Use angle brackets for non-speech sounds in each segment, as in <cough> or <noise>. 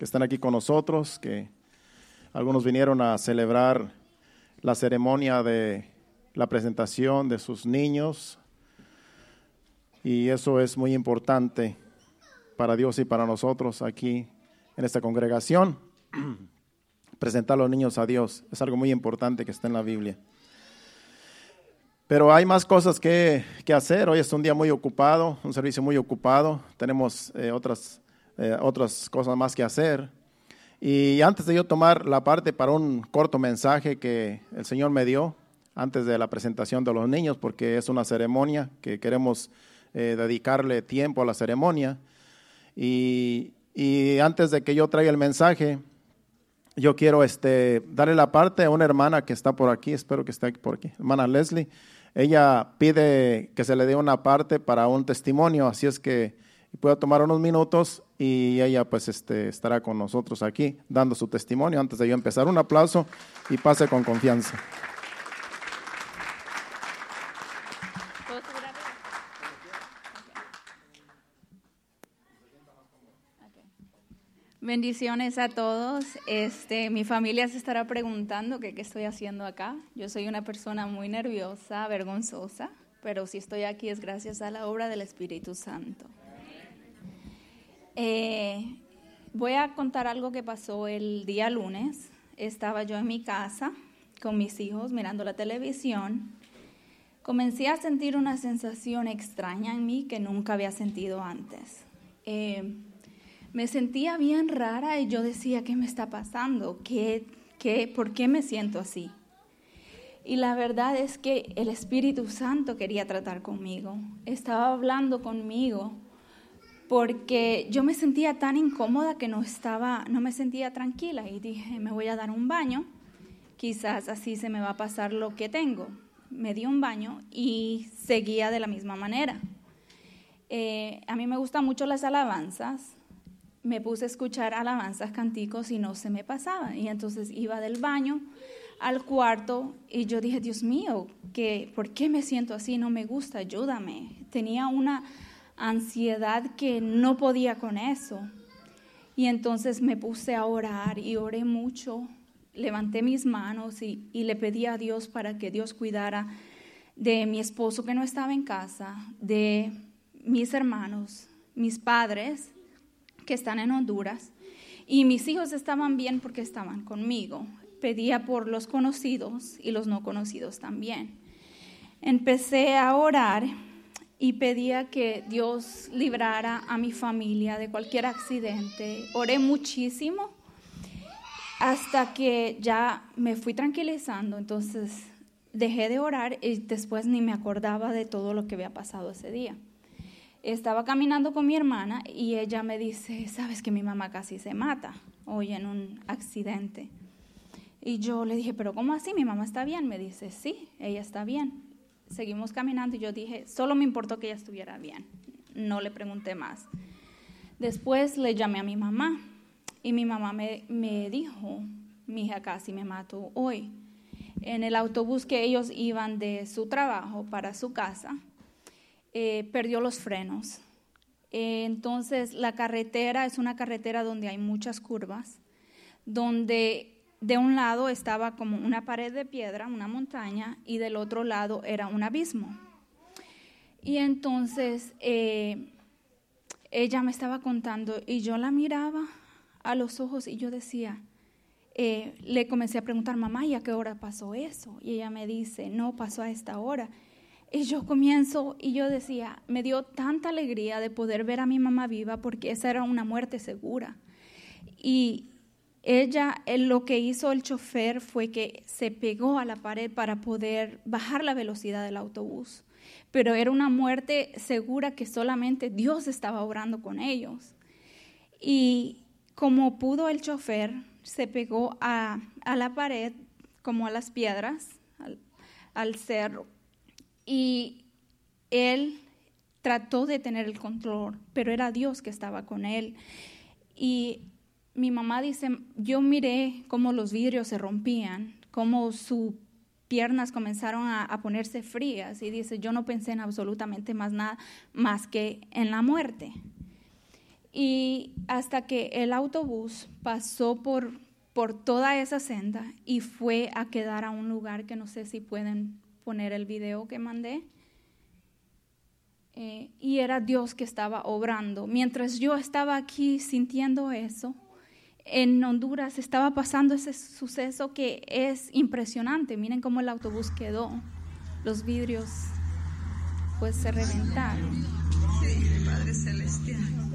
que están aquí con nosotros, que algunos vinieron a celebrar la ceremonia de la presentación de sus niños. Y eso es muy importante para Dios y para nosotros aquí en esta congregación. <clears throat> Presentar a los niños a Dios es algo muy importante que está en la Biblia. Pero hay más cosas que, hacer. Hoy es un día muy ocupado, un servicio muy ocupado. Tenemos eh, otras, eh, otras cosas más que hacer. Y antes de yo tomar la parte para un corto mensaje que el Señor me dio antes de la presentación de los niños, porque es una ceremonia que queremos eh, dedicarle tiempo a la ceremonia. Y, y, antes de que yo traiga el mensaje, yo quiero este, darle la parte a una hermana que está por aquí, espero que esté por aquí, hermana Leslie. Ella pide que se le dé una parte para un testimonio, así es que pueda tomar unos minutos y ella pues este, estará con nosotros aquí dando su testimonio antes de yo empezar. Un aplauso y pase con confianza. Bendiciones a todos. Este, mi familia se estará preguntando qué estoy haciendo acá. Yo soy una persona muy nerviosa, vergonzosa, pero si estoy aquí es gracias a la obra del Espíritu Santo. Eh, voy a contar algo que pasó el día lunes. Estaba yo en mi casa con mis hijos mirando la televisión. Comencé a sentir una sensación extraña en mí que nunca había sentido antes. Eh, me sentía bien rara y yo decía, ¿qué me está pasando? ¿Qué, qué, ¿Por qué me siento así? Y la verdad es que el Espíritu Santo quería tratar conmigo, estaba hablando conmigo, porque yo me sentía tan incómoda que no estaba, no me sentía tranquila y dije, me voy a dar un baño, quizás así se me va a pasar lo que tengo. Me di un baño y seguía de la misma manera. Eh, a mí me gustan mucho las alabanzas, me puse a escuchar alabanzas, canticos y no se me pasaba. Y entonces iba del baño al cuarto y yo dije, Dios mío, ¿qué, ¿por qué me siento así? No me gusta, ayúdame. Tenía una ansiedad que no podía con eso. Y entonces me puse a orar y oré mucho. Levanté mis manos y, y le pedí a Dios para que Dios cuidara de mi esposo que no estaba en casa, de mis hermanos, mis padres que están en Honduras y mis hijos estaban bien porque estaban conmigo. Pedía por los conocidos y los no conocidos también. Empecé a orar y pedía que Dios librara a mi familia de cualquier accidente. Oré muchísimo hasta que ya me fui tranquilizando. Entonces dejé de orar y después ni me acordaba de todo lo que había pasado ese día estaba caminando con mi hermana y ella me dice, sabes que mi mamá casi se mata hoy en un accidente. Y yo le dije, pero ¿cómo así? Mi mamá está bien. Me dice, sí, ella está bien. Seguimos caminando y yo dije, solo me importó que ella estuviera bien. No le pregunté más. Después le llamé a mi mamá y mi mamá me, me dijo, mi hija casi me mató hoy. En el autobús que ellos iban de su trabajo para su casa, eh, perdió los frenos. Entonces la carretera es una carretera donde hay muchas curvas, donde de un lado estaba como una pared de piedra, una montaña, y del otro lado era un abismo. Y entonces eh, ella me estaba contando y yo la miraba a los ojos y yo decía, le comencé a preguntar, mamá, ¿y a qué hora pasó eso? Y ella me dice, no, pasó a esta hora. Y yo comienzo y yo decía, me dio tanta alegría de poder ver a mi mamá viva porque esa era una muerte segura. Y ella, lo que hizo el chofer fue que se pegó a la pared para poder bajar la velocidad del autobús. Pero era una muerte segura que solamente Dios estaba obrando con ellos. Y como pudo el chofer, se pegó a, la pared, como a las piedras, al, al cerro y él trató de tener el control, pero era Dios que estaba con él. Y mi mamá dice, yo miré cómo los vidrios se rompían, cómo sus piernas comenzaron a, ponerse frías y dice, yo no pensé en absolutamente más nada más que en la muerte. Y hasta que el autobús pasó por, por toda esa senda y fue a quedar a un lugar que no sé si pueden poner el video que mandé. Eh, y era Dios que estaba obrando. Mientras yo estaba aquí sintiendo eso, en Honduras estaba pasando ese suceso que es impresionante. Miren cómo el autobús quedó. Los vidrios pues se reventaron. Sí, Padre Celestial.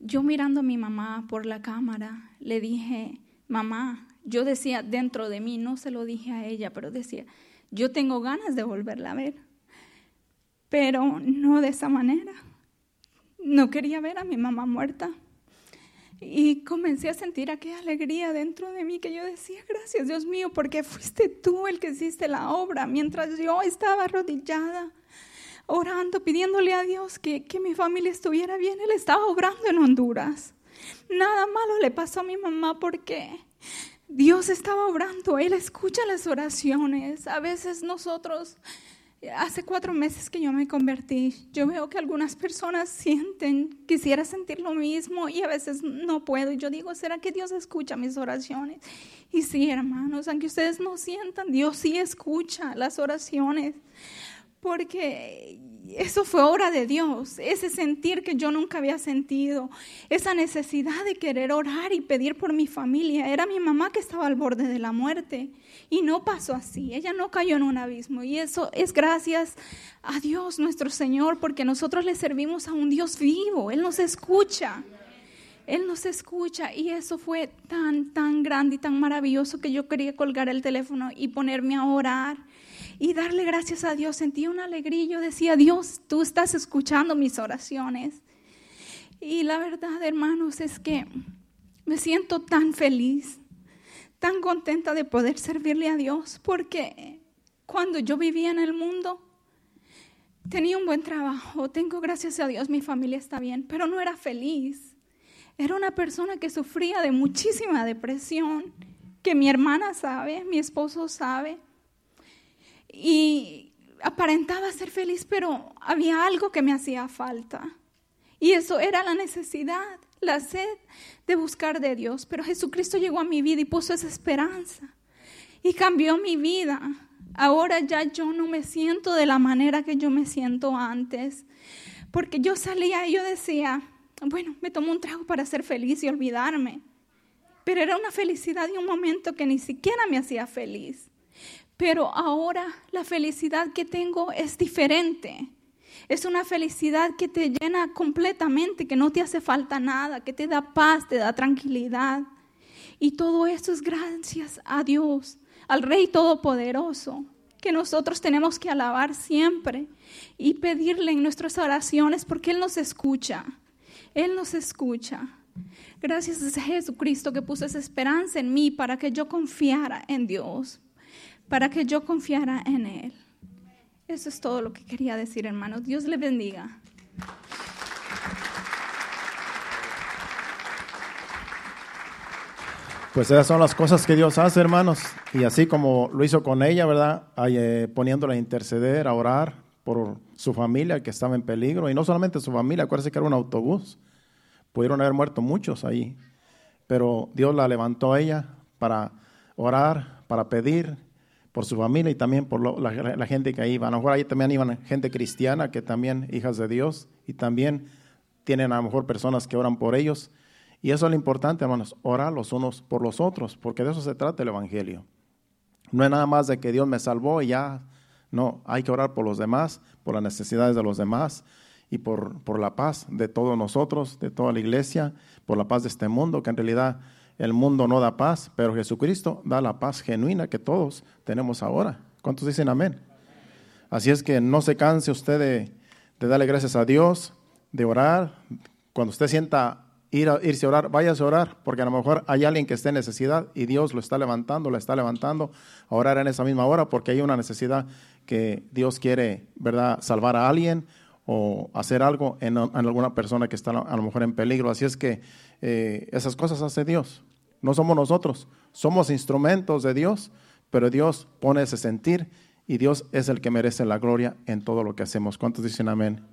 Yo mirando a mi mamá por la cámara, le dije, mamá, yo decía dentro de mí, no se lo dije a ella, pero decía, yo tengo ganas de volverla a ver, pero no de esa manera. No quería ver a mi mamá muerta. Y comencé a sentir aquella alegría dentro de mí que yo decía, gracias Dios mío, porque fuiste tú el que hiciste la obra mientras yo estaba arrodillada orando, pidiéndole a Dios que, que mi familia estuviera bien. Él estaba obrando en Honduras. Nada malo le pasó a mi mamá porque Dios estaba obrando. Él escucha las oraciones. A veces nosotros, hace cuatro meses que yo me convertí, yo veo que algunas personas sienten, quisiera sentir lo mismo y a veces no puedo. Y yo digo, ¿será que Dios escucha mis oraciones? Y sí, hermanos, aunque ustedes no sientan, Dios sí escucha las oraciones porque eso fue obra de Dios, ese sentir que yo nunca había sentido, esa necesidad de querer orar y pedir por mi familia. Era mi mamá que estaba al borde de la muerte y no pasó así, ella no cayó en un abismo y eso es gracias a Dios nuestro Señor porque nosotros le servimos a un Dios vivo, Él nos escucha. Él nos escucha y eso fue tan, tan grande y tan maravilloso que yo quería colgar el teléfono y ponerme a orar y darle gracias a Dios. Sentí una alegría. Yo decía, Dios, tú estás escuchando mis oraciones. Y la verdad, hermanos, es que me siento tan feliz, tan contenta de poder servirle a Dios, porque cuando yo vivía en el mundo, tenía un buen trabajo, tengo gracias a Dios, mi familia está bien, pero no era feliz. Era una persona que sufría de muchísima depresión, que mi hermana sabe, mi esposo sabe y aparentaba ser feliz, pero había algo que me hacía falta. Y eso era la necesidad, la sed de buscar de Dios. Pero Jesucristo llegó a mi vida y puso esa esperanza y cambió mi vida. Ahora ya yo no me siento de la manera que yo me siento antes. Porque yo salía y yo decía, bueno, me tomo un trago para ser feliz y olvidarme. Pero era una felicidad de un momento que ni siquiera me hacía feliz. Pero ahora la felicidad que tengo es diferente. Es una felicidad que te llena completamente, que no te hace falta nada, que te da paz, te da tranquilidad. Y todo eso es gracias a Dios, al Rey Todopoderoso, que nosotros tenemos que alabar siempre y pedirle en nuestras oraciones porque Él nos escucha. Él nos escucha. Gracias a Jesucristo que puso esa esperanza en mí para que yo confiara en Dios para que yo confiara en Él. Eso es todo lo que quería decir, hermanos. Dios le bendiga. Pues esas son las cosas que Dios hace, hermanos. Y así como lo hizo con ella, ¿verdad? Eh, poniéndola a interceder, a orar por su familia que estaba en peligro. Y no solamente su familia, acuérdense que era un autobús. Pudieron haber muerto muchos ahí. Pero Dios la levantó a ella para orar, para pedir por su familia y también por la, gente que iba. A lo mejor ahí también iban gente cristiana, que también hijas de Dios, y también tienen a lo mejor personas que oran por ellos. Y eso es lo importante, hermanos, orar los unos por los otros, porque de eso se trata el Evangelio. No es nada más de que Dios me salvó y ya, no, hay que orar por los demás, por las necesidades de los demás y por, por la paz de todos nosotros, de toda la iglesia, por la paz de este mundo, que en realidad el mundo no da paz, pero Jesucristo da la paz genuina que todos tenemos ahora. ¿Cuántos dicen amén? Así es que no se canse usted de, darle gracias a Dios, de orar. Cuando usted sienta ir a, irse a orar, váyase a orar, porque a lo mejor hay alguien que esté en necesidad y Dios lo está levantando, lo está levantando a orar en esa misma hora, porque hay una necesidad que Dios quiere, ¿verdad?, salvar a alguien o hacer algo en, alguna persona que está a lo mejor en peligro. Así es que eh, esas cosas hace Dios, no somos nosotros, somos instrumentos de Dios, pero Dios pone ese sentir y Dios es el que merece la gloria en todo lo que hacemos. ¿Cuántos dicen amén?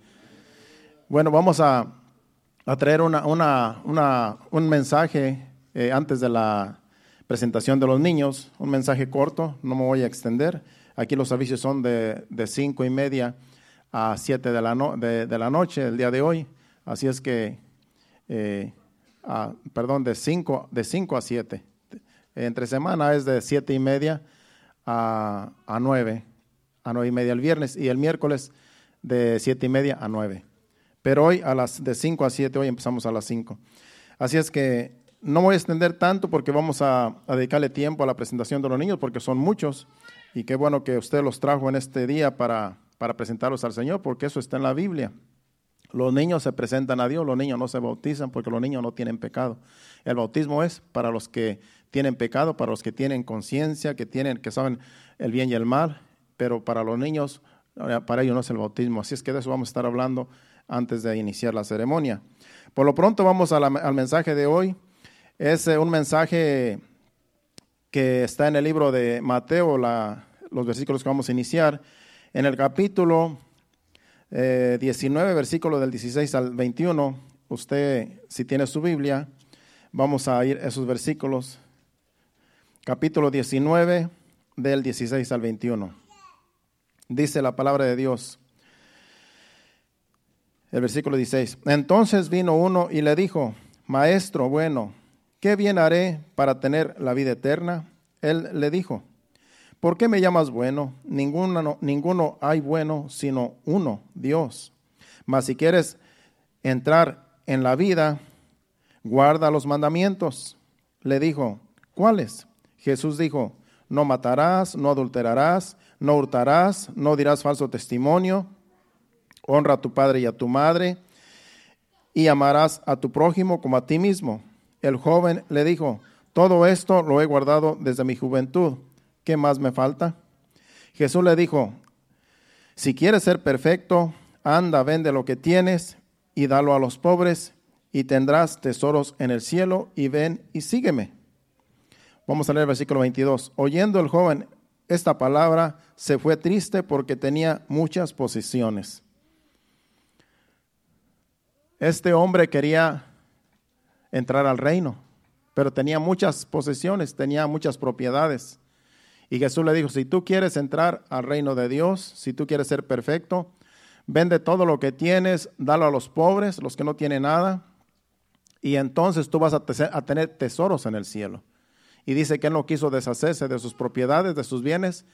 Bueno, vamos a, traer una, un mensaje eh, antes de la presentación de los niños, un mensaje corto, no me voy a extender. Aquí los servicios son de, cinco y media a siete de la, de, la noche el día de hoy, así es que, eh, perdón, de cinco, de cinco a siete. Entre semana es de siete y media a, a nueve, a nueve y media el viernes y el miércoles de siete y media a nueve. Pero hoy a las de 5 a 7, hoy empezamos a las 5. Así es que no voy a extender tanto porque vamos a, dedicarle tiempo a la presentación de los niños porque son muchos y qué bueno que usted los trajo en este día para, para presentarlos al Señor porque eso está en la Biblia. Los niños se presentan a Dios, los niños no se bautizan porque los niños no tienen pecado. El bautismo es para los que tienen pecado, para los que tienen conciencia, que tienen, que saben el bien y el mal, pero para los niños, para ellos no es el bautismo. Así es que de eso vamos a estar hablando antes de iniciar la ceremonia. Por lo pronto vamos al mensaje de hoy. Es eh, un mensaje que está en el libro de Mateo, los versículos que vamos a iniciar. En el capítulo 19, eh, versículo del 16 al 21, usted, si tiene su Biblia, vamos a ir a esos versículos. Capítulo 19, del 16 al 21. Dice la palabra de Dios el versículo 16. Entonces vino uno y le dijo, Maestro bueno, ¿qué bien haré para tener la vida eterna? Él le dijo, ¿por qué me llamas bueno? Ninguno, ninguno hay bueno sino uno, Dios. Mas si quieres entrar en la vida, guarda los mandamientos. Le dijo, ¿cuáles? Jesús dijo, no matarás, no adulterarás, no hurtarás, no dirás falso testimonio honra a tu padre y a tu madre, y amarás a tu prójimo como a ti mismo. El joven le dijo, todo esto lo he guardado desde mi juventud, ¿qué más me falta? Jesús le dijo, si quieres ser perfecto, anda, vende lo que tienes y dalo a los pobres, y tendrás tesoros en el cielo, y ven y sígueme. Vamos a leer el versículo 22. Oyendo el joven esta palabra, se fue triste porque tenía muchas posesiones. Este hombre quería entrar al reino, pero tenía muchas posesiones, tenía muchas propiedades. Y Jesús le dijo, si tú quieres entrar al reino de Dios, si tú quieres ser perfecto, vende todo lo que tienes, dalo a los pobres, los que no tienen nada, y entonces tú vas a, tener tesoros en el cielo. Y dice que él no quiso deshacerse de sus propiedades, de sus bienes.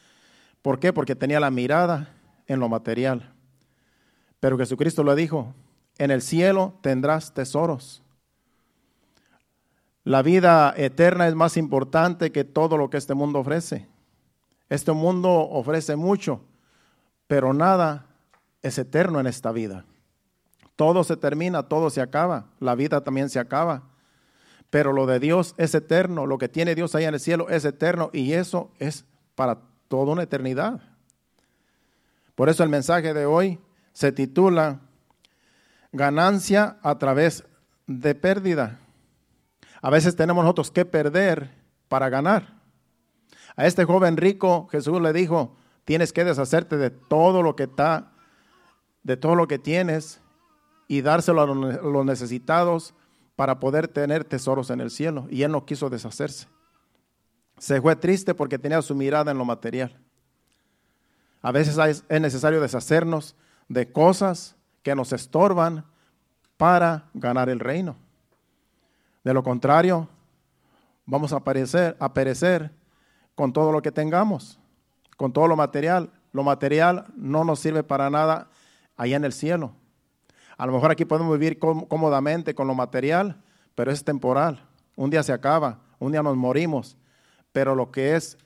¿Por qué? Porque tenía la mirada en lo material. Pero Jesucristo le dijo, en el cielo tendrás tesoros. La vida eterna es más importante que todo lo que este mundo ofrece. Este mundo ofrece mucho, pero nada es eterno en esta vida. Todo se termina, todo se acaba, la vida también se acaba. Pero lo de Dios es eterno, lo que tiene Dios ahí en el cielo es eterno y eso es para toda una eternidad. Por eso el mensaje de hoy se titula ganancia a través de pérdida. A veces tenemos nosotros que perder para ganar. A este joven rico Jesús le dijo, tienes que deshacerte de todo lo que está, de todo lo que tienes y dárselo a los necesitados para poder tener tesoros en el cielo. Y él no quiso deshacerse. Se fue triste porque tenía su mirada en lo material. A veces es necesario deshacernos de cosas que nos estorban para ganar el reino. De lo contrario, vamos a perecer, a perecer con todo lo que tengamos, con todo lo material. Lo material no nos sirve para nada allá en el cielo. A lo mejor aquí podemos vivir cómodamente con lo material, pero es temporal. Un día se acaba, un día nos morimos, pero lo que es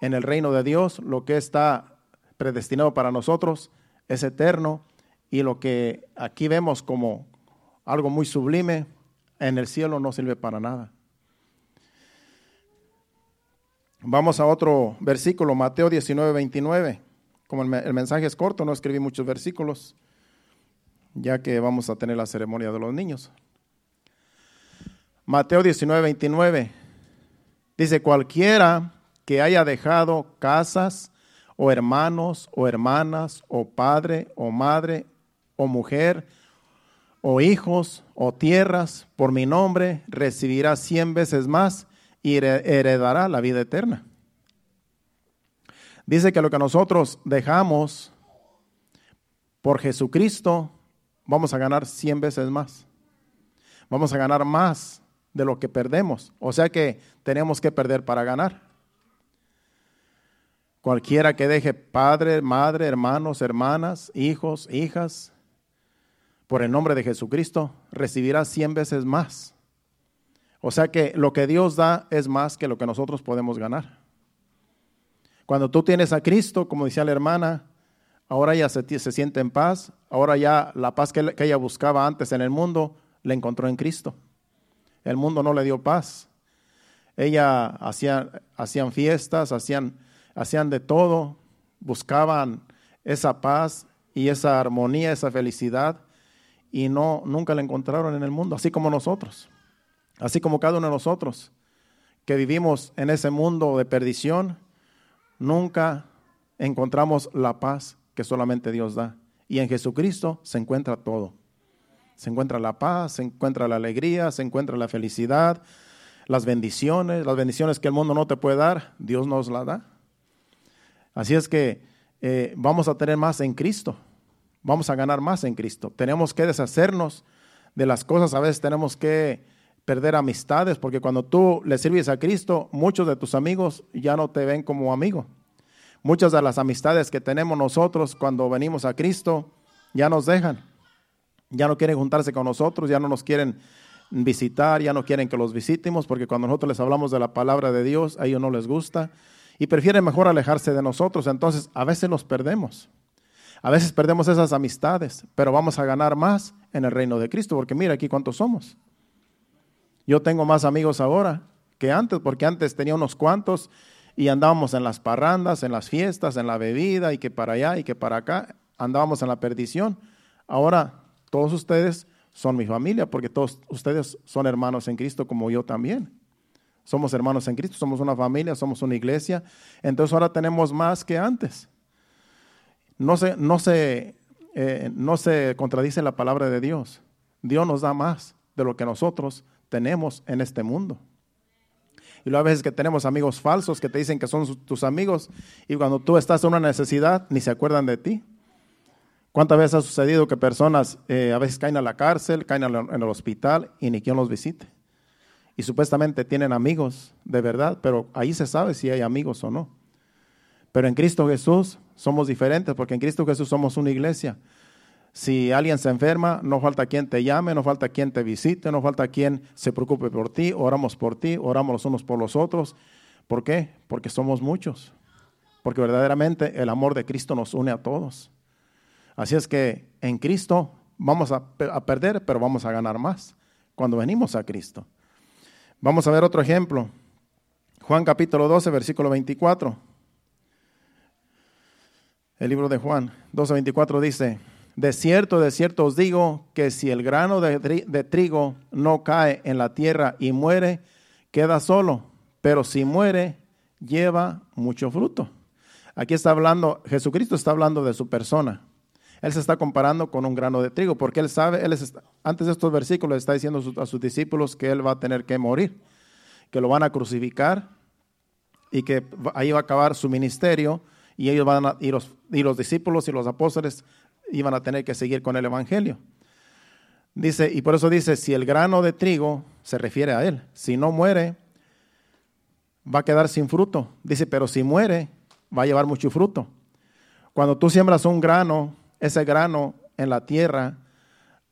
en el reino de Dios, lo que está predestinado para nosotros, es eterno y lo que aquí vemos como algo muy sublime, en el cielo no sirve para nada. Vamos a otro versículo, Mateo 19, 29. Como el, mensaje es corto, no escribí muchos versículos, ya que vamos a tener la ceremonia de los niños. Mateo 19, 29. Dice, cualquiera que haya dejado casas o hermanos o hermanas o padre o madre o mujer o hijos o tierras por mi nombre, recibirá cien veces más y heredará la vida eterna. Dice que lo que nosotros dejamos por Jesucristo, vamos a ganar cien veces más. Vamos a ganar más de lo que perdemos. O sea que tenemos que perder para ganar. Cualquiera que deje padre, madre, hermanos, hermanas, hijos, hijas, por el nombre de Jesucristo, recibirá cien veces más. O sea que lo que Dios da es más que lo que nosotros podemos ganar. Cuando tú tienes a Cristo, como decía la hermana, ahora ella se, siente en paz, ahora ya la paz que, ella buscaba antes en el mundo, la encontró en Cristo. El mundo no le dio paz. Ella hacía, hacían fiestas, hacían, hacían de todo, buscaban esa paz y esa armonía, esa felicidad y no, nunca la encontraron en el mundo, así como nosotros, así como cada uno de nosotros que vivimos en ese mundo de perdición, nunca encontramos la paz que solamente Dios da. Y en Jesucristo se encuentra todo. Se encuentra la paz, se encuentra la alegría, se encuentra la felicidad, las bendiciones, las bendiciones que el mundo no te puede dar, Dios nos las da. Así es que eh, vamos a tener más en Cristo vamos a ganar más en Cristo. Tenemos que deshacernos de las cosas, a veces tenemos que perder amistades, porque cuando tú le sirves a Cristo, muchos de tus amigos ya no te ven como amigo. Muchas de las amistades que tenemos nosotros cuando venimos a Cristo ya nos dejan. Ya no quieren juntarse con nosotros, ya no nos quieren visitar, ya no quieren que los visitemos, porque cuando nosotros les hablamos de la palabra de Dios, a ellos no les gusta y prefieren mejor alejarse de nosotros. Entonces, a veces los perdemos. A veces perdemos esas amistades, pero vamos a ganar más en el reino de Cristo, porque mira aquí cuántos somos. Yo tengo más amigos ahora que antes, porque antes tenía unos cuantos y andábamos en las parrandas, en las fiestas, en la bebida y que para allá y que para acá, andábamos en la perdición. Ahora todos ustedes son mi familia, porque todos ustedes son hermanos en Cristo como yo también. Somos hermanos en Cristo, somos una familia, somos una iglesia. Entonces ahora tenemos más que antes no se, no se, eh, no se contradice la palabra de Dios. Dios nos da más de lo que nosotros tenemos en este mundo. Y luego a veces que tenemos amigos falsos que te dicen que son tus amigos y cuando tú estás en una necesidad ni se acuerdan de ti. ¿Cuántas veces ha sucedido que personas eh, a veces caen a la cárcel, caen en el hospital y ni quien los visite? Y supuestamente tienen amigos de verdad, pero ahí se sabe si hay amigos o no. Pero en Cristo Jesús somos diferentes porque en Cristo Jesús somos una iglesia. Si alguien se enferma, no falta quien te llame, no falta quien te visite, no falta quien se preocupe por ti, oramos por ti, oramos los unos por los otros. ¿Por qué? Porque somos muchos. Porque verdaderamente el amor de Cristo nos une a todos. Así es que en Cristo vamos a, perder, pero vamos a ganar más cuando venimos a Cristo. Vamos a ver otro ejemplo. Juan capítulo 12, versículo 24. El libro de Juan 12:24 dice, de cierto, de cierto os digo que si el grano de, trigo no cae en la tierra y muere, queda solo, pero si muere, lleva mucho fruto. Aquí está hablando, Jesucristo está hablando de su persona. Él se está comparando con un grano de trigo, porque él sabe, él es, antes de estos versículos está diciendo a sus discípulos que él va a tener que morir, que lo van a crucificar y que ahí va a acabar su ministerio y ellos van a, y los, y los discípulos y los apóstoles iban a tener que seguir con el Evangelio. Dice, y por eso dice, si el grano de trigo se refiere a él, si no muere, va a quedar sin fruto. Dice, pero si muere, va a llevar mucho fruto. Cuando tú siembras un grano, ese grano en la tierra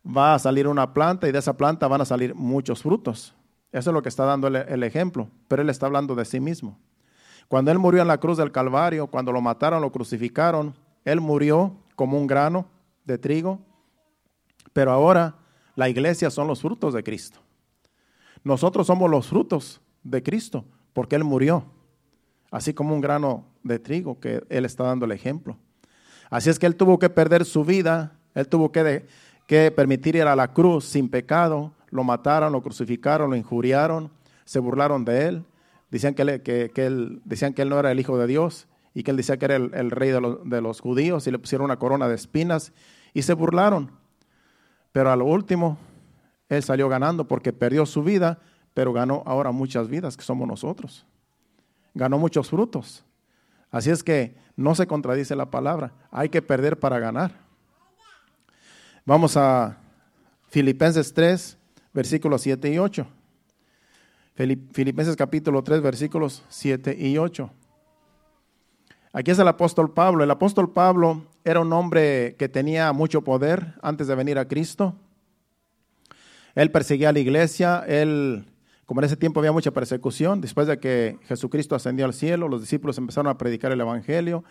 va a salir una planta y de esa planta van a salir muchos frutos. Eso es lo que está dando el ejemplo, pero él está hablando de sí mismo. Cuando Él murió en la cruz del Calvario, cuando lo mataron, lo crucificaron, Él murió como un grano de trigo, pero ahora la iglesia son los frutos de Cristo. Nosotros somos los frutos de Cristo, porque Él murió, así como un grano de trigo que Él está dando el ejemplo. Así es que Él tuvo que perder su vida, Él tuvo que, que permitir ir a la cruz sin pecado, lo mataron, lo crucificaron, lo injuriaron, se burlaron de Él, decían que, él, que, él, decían que Él no era el Hijo de Dios y que Él decía que era el, rey de los, de los judíos y le pusieron una corona de espinas y se burlaron. Pero a lo último, Él salió ganando porque perdió su vida, pero ganó ahora muchas vidas, que somos nosotros. Ganó muchos frutos. Así es que no se contradice la palabra. Hay que perder para ganar. Vamos a Filipenses 3, versículos 7 y 8. Filipenses capítulo 3, versículos 7 y 8. Aquí es el apóstol Pablo. El apóstol Pablo era un hombre que tenía mucho poder antes de venir a Cristo. Él perseguía a la iglesia, él, como en ese tiempo había mucha persecución, después de que Jesucristo ascendió al cielo, los discípulos empezaron a predicar el Evangelio,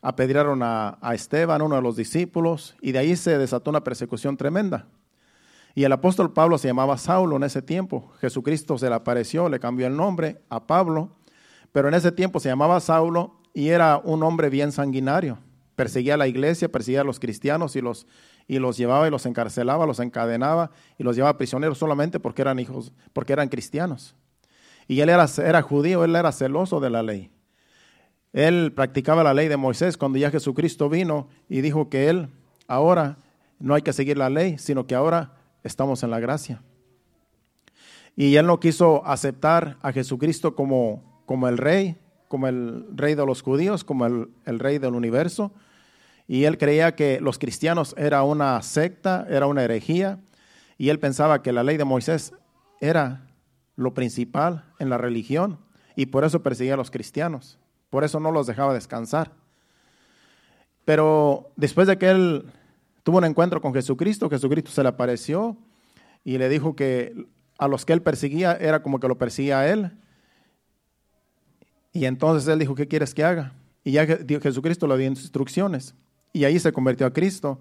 apedrearon a, a Esteban, uno de los discípulos, y de ahí se desató una persecución tremenda. Y el apóstol Pablo se llamaba Saulo en ese tiempo. Jesucristo se le apareció, le cambió el nombre a Pablo, pero en ese tiempo se llamaba Saulo y era un hombre bien sanguinario. Perseguía a la iglesia, perseguía a los cristianos y los, y los llevaba y los encarcelaba, los encadenaba y los llevaba prisioneros solamente porque eran hijos, porque eran cristianos. Y él era, era judío, él era celoso de la ley. Él practicaba la ley de Moisés cuando ya Jesucristo vino y dijo que él ahora no hay que seguir la ley, sino que ahora estamos en la gracia. Y él no quiso aceptar a Jesucristo como, como el rey, como el rey de los judíos, como el, rey del universo. Y él creía que los cristianos era una secta, era una herejía. Y él pensaba que la ley de Moisés era lo principal en la religión. Y por eso perseguía a los cristianos. Por eso no los dejaba descansar. Pero después de que él tuvo un encuentro con Jesucristo, Jesucristo se le apareció y le dijo que a los que él perseguía era como que lo perseguía a él y entonces él dijo, ¿qué quieres que haga? Y ya Jesucristo le dio instrucciones. Y ahí se convirtió a Cristo.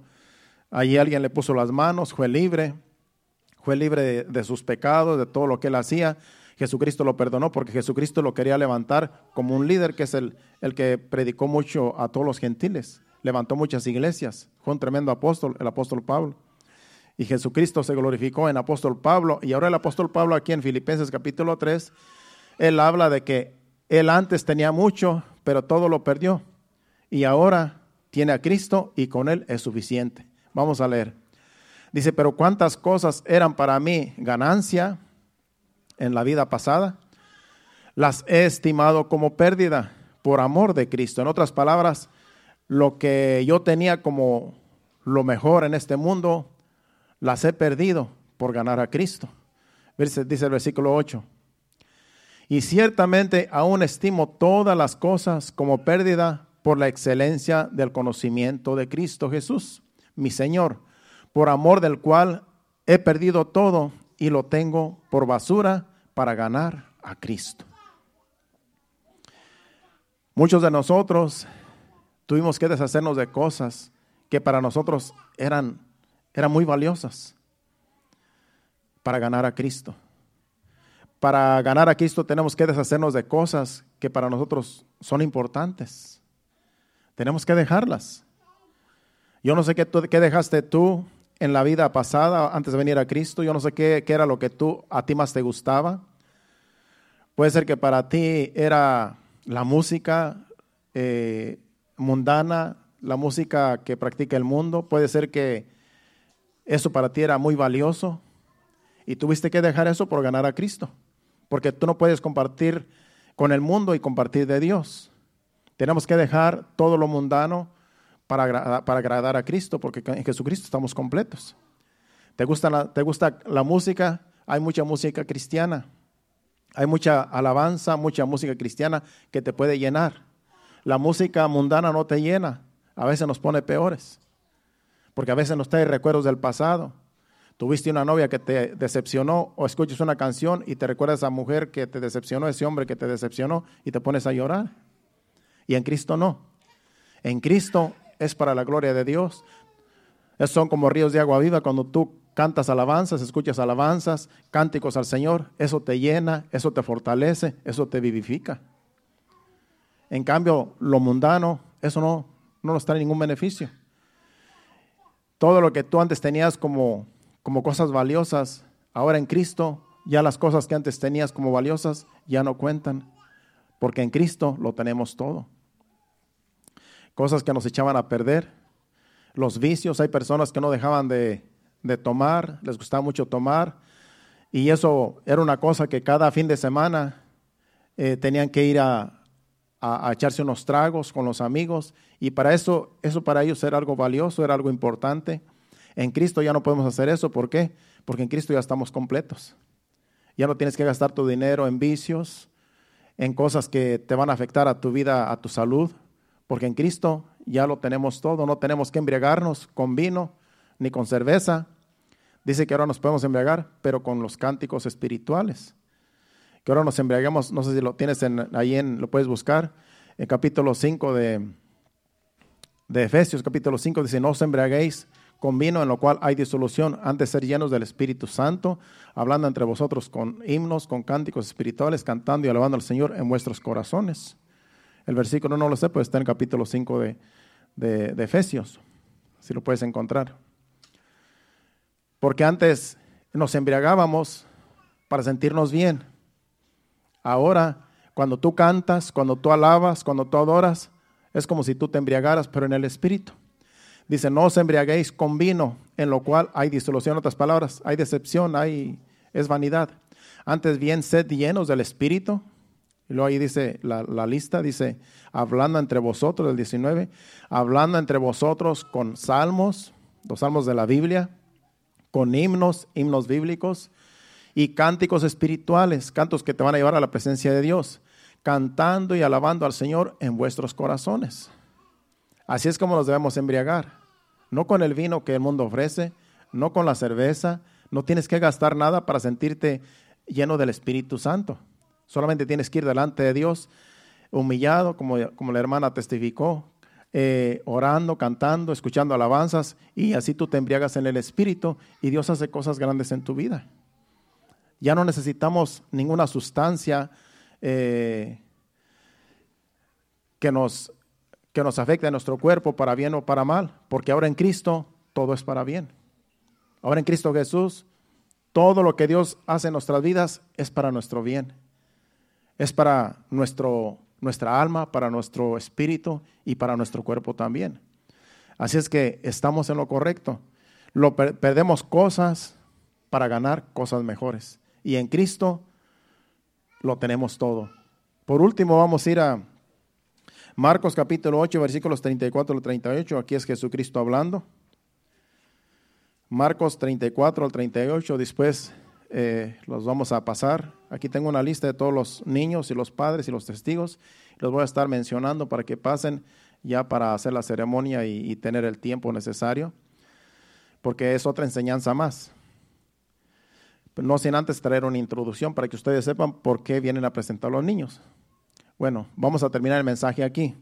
Allí alguien le puso las manos, fue libre, fue libre de, sus pecados, de todo lo que él hacía. Jesucristo lo perdonó porque Jesucristo lo quería levantar como un líder que es el, el que predicó mucho a todos los gentiles. Levantó muchas iglesias. Fue un tremendo apóstol, el apóstol Pablo. Y Jesucristo se glorificó en apóstol Pablo. Y ahora el apóstol Pablo aquí en Filipenses capítulo 3, él habla de que él antes tenía mucho, pero todo lo perdió. Y ahora tiene a Cristo y con Él es suficiente. Vamos a leer. Dice, pero cuántas cosas eran para mí ganancia en la vida pasada, las he estimado como pérdida por amor de Cristo. En otras palabras, lo que yo tenía como lo mejor en este mundo, las he perdido por ganar a Cristo. Dice el versículo 8. Y ciertamente aún estimo todas las cosas como pérdida por la excelencia del conocimiento de Cristo Jesús, mi Señor, por amor del cual he perdido todo y lo tengo por basura para ganar a Cristo. Muchos de nosotros tuvimos que deshacernos de cosas que para nosotros eran, eran muy valiosas para ganar a Cristo para ganar a Cristo tenemos que deshacernos de cosas que para nosotros son importantes. Tenemos que dejarlas. Yo no sé qué, qué dejaste tú en la vida pasada antes de venir a Cristo. Yo no sé qué, qué, era lo que tú a ti más te gustaba. Puede ser que para ti era la música eh, mundana, la música que practica el mundo. Puede ser que eso para ti era muy valioso y tuviste que dejar eso por ganar a Cristo porque tú no puedes compartir con el mundo y compartir de Dios. Tenemos que dejar todo lo mundano para, para agradar a Cristo, porque en Jesucristo estamos completos. ¿Te gusta, ¿Te gusta la música? Hay mucha música cristiana. Hay mucha alabanza, mucha música cristiana que te puede llenar. La música mundana no te llena, a veces nos pone peores, porque a veces nos trae recuerdos del pasado tuviste una novia que te decepcionó o escuchas una canción y te recuerdas a esa mujer que te decepcionó, ese hombre que te decepcionó y te pones a llorar. Y en Cristo no. En Cristo es para la gloria de Dios. Esos son como ríos de agua viva cuando tú cantas alabanzas, escuchas alabanzas, cánticos al Señor, eso te llena, eso te fortalece, eso te vivifica. En cambio, lo mundano, eso no, no nos trae ningún beneficio. Todo lo que tú antes tenías como, como cosas valiosas, ahora en Cristo, ya las cosas que antes tenías como valiosas ya no cuentan, porque en Cristo lo tenemos todo. Cosas que nos echaban a perder, los vicios, hay personas que no dejaban de, tomar, les gustaba mucho tomar, y eso era una cosa que cada fin de semana eh, tenían que ir a, a, echarse unos tragos con los amigos y para eso, eso para ellos era algo valioso, era algo importante. En Cristo ya no podemos hacer eso, ¿por qué? Porque en Cristo ya estamos completos. Ya no tienes que gastar tu dinero en vicios, en cosas que te van a afectar a tu vida, a tu salud, porque en Cristo ya lo tenemos todo, no tenemos que embriagarnos con vino ni con cerveza. Dice que ahora nos podemos embriagar, pero con los cánticos espirituales que ahora nos embriaguemos, no sé si lo tienes ahí, en, lo puedes buscar, en capítulo 5 de, de Efesios, capítulo 5, dice, no os embriaguéis con vino en lo cual hay disolución, antes ser llenos del Espíritu Santo, hablando entre vosotros con himnos, con cánticos espirituales, cantando y alabando al Señor en vuestros corazones. El versículo no lo sé, pues está en el capítulo 5 de, de, de Efesios, si lo puedes encontrar. Porque antes nos embriagábamos para sentirnos bien Ahora, cuando tú cantas, cuando tú alabas, cuando tú adoras, es como si tú te embriagaras, pero en el Espíritu. Dice, no os embriaguéis con vino, en lo cual hay disolución, en otras palabras, hay decepción, hay, es vanidad. Antes bien, sed llenos del Espíritu. Y luego ahí dice la, la lista, dice, hablando entre vosotros, el 19, hablando entre vosotros con salmos, los salmos de la Biblia, con himnos, himnos bíblicos, y cánticos espirituales, cantos que te van a llevar a la presencia de Dios, cantando y alabando al Señor en vuestros corazones. Así es como nos debemos embriagar, no con el vino que el mundo ofrece, no con la cerveza, no tienes que gastar nada para sentirte lleno del Espíritu Santo. Solamente tienes que ir delante de Dios humillado, como, como la hermana testificó, eh, orando, cantando, escuchando alabanzas, y así tú te embriagas en el Espíritu y Dios hace cosas grandes en tu vida. Ya no necesitamos ninguna sustancia eh, que, nos, que nos afecte a nuestro cuerpo para bien o para mal, porque ahora en Cristo todo es para bien. Ahora en Cristo Jesús, todo lo que Dios hace en nuestras vidas es para nuestro bien. Es para nuestro, nuestra alma, para nuestro espíritu y para nuestro cuerpo también. Así es que estamos en lo correcto. Lo perdemos cosas para ganar cosas mejores y en Cristo lo tenemos todo. Por último, vamos a ir a Marcos capítulo 8, versículos 34 al 38. Aquí es Jesucristo hablando. Marcos 34 al 38. Después eh, los vamos a pasar. Aquí tengo una lista de todos los niños y los padres y los testigos. Los voy a estar mencionando para que pasen ya para hacer la ceremonia y tener el tiempo necesario, porque es otra enseñanza más no sin antes traer una introducción para que ustedes sepan por qué vienen a presentar los niños. Bueno, vamos a terminar el mensaje aquí.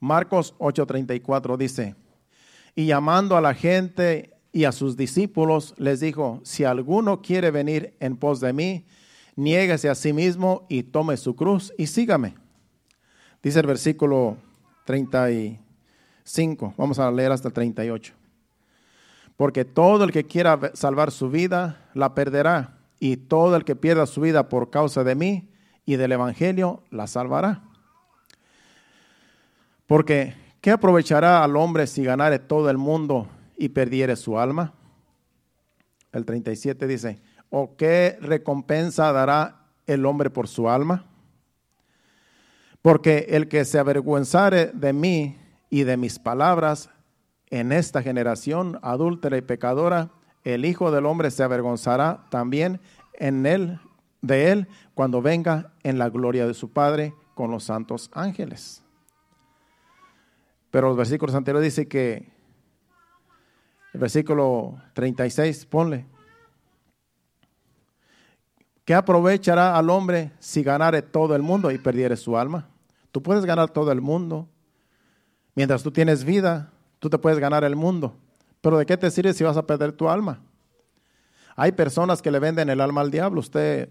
Marcos 8:34 dice, y llamando a la gente y a sus discípulos, les dijo, si alguno quiere venir en pos de mí, niéguese a sí mismo y tome su cruz y sígame. Dice el versículo 35, vamos a leer hasta el 38 porque todo el que quiera salvar su vida la perderá, y todo el que pierda su vida por causa de mí y del Evangelio la salvará. Porque, ¿qué aprovechará al hombre si ganare todo el mundo y perdiere su alma? El 37 dice, ¿o qué recompensa dará el hombre por su alma? Porque el que se avergüenzare de mí y de mis palabras, en esta generación adúltera y pecadora, el Hijo del Hombre se avergonzará también en él, de él cuando venga en la gloria de su Padre con los santos ángeles. Pero los versículos anteriores dice que el versículo 36, ponle. ¿Qué aprovechará al hombre si ganare todo el mundo y perdiere su alma? Tú puedes ganar todo el mundo. Mientras tú tienes vida, Tú te puedes ganar el mundo, Pero ¿de qué te sirve si vas a perder tu alma? Hay personas que le venden el alma al diablo. Usted,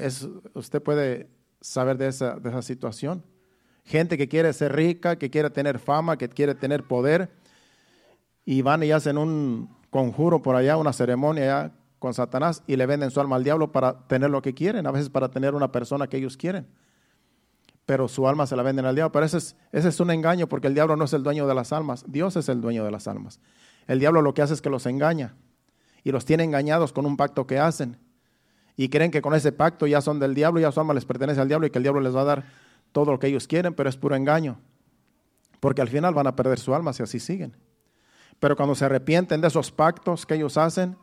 es, usted puede saber de esa, de esa situación. Gente que quiere ser rica, que quiere tener fama, que quiere tener poder. Y van y hacen un conjuro por allá, una ceremonia allá con Satanás y le venden su alma al diablo para tener lo que quieren, a veces para tener una persona que ellos quieren. Pero su alma se la venden al diablo. Pero ese es, ese es un engaño porque el diablo no es el dueño de las almas, Dios es el dueño de las almas. El diablo lo que hace es que los engaña y los tiene engañados con un pacto que hacen. Y creen que con ese pacto ya son del diablo, ya su alma les pertenece al diablo y que el diablo les va a dar todo lo que ellos quieren, pero es puro engaño. Porque al final van a perder su alma si así siguen. Pero cuando se arrepienten de esos pactos que ellos hacen,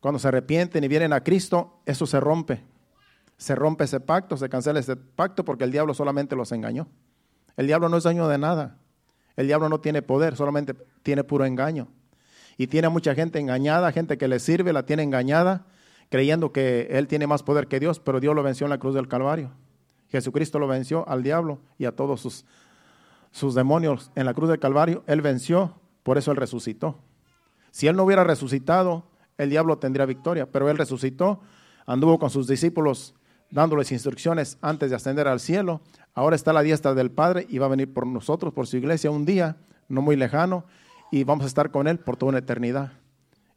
cuando se arrepienten y vienen a Cristo, eso se rompe. Se rompe ese pacto, se cancela ese pacto porque el diablo solamente los engañó. El diablo no es dueño de nada. El diablo no tiene poder, solamente tiene puro engaño. Y tiene mucha gente engañada, gente que le sirve, la tiene engañada, creyendo que él tiene más poder que Dios, pero Dios lo venció en la cruz del Calvario. Jesucristo lo venció al diablo y a todos sus, sus demonios en la cruz del Calvario. Él venció, por eso él resucitó. Si él no hubiera resucitado, el diablo tendría victoria, pero él resucitó, anduvo con sus discípulos dándoles instrucciones antes de ascender al cielo, ahora está a la diestra del Padre y va a venir por nosotros, por su iglesia, un día no muy lejano, y vamos a estar con él por toda una eternidad.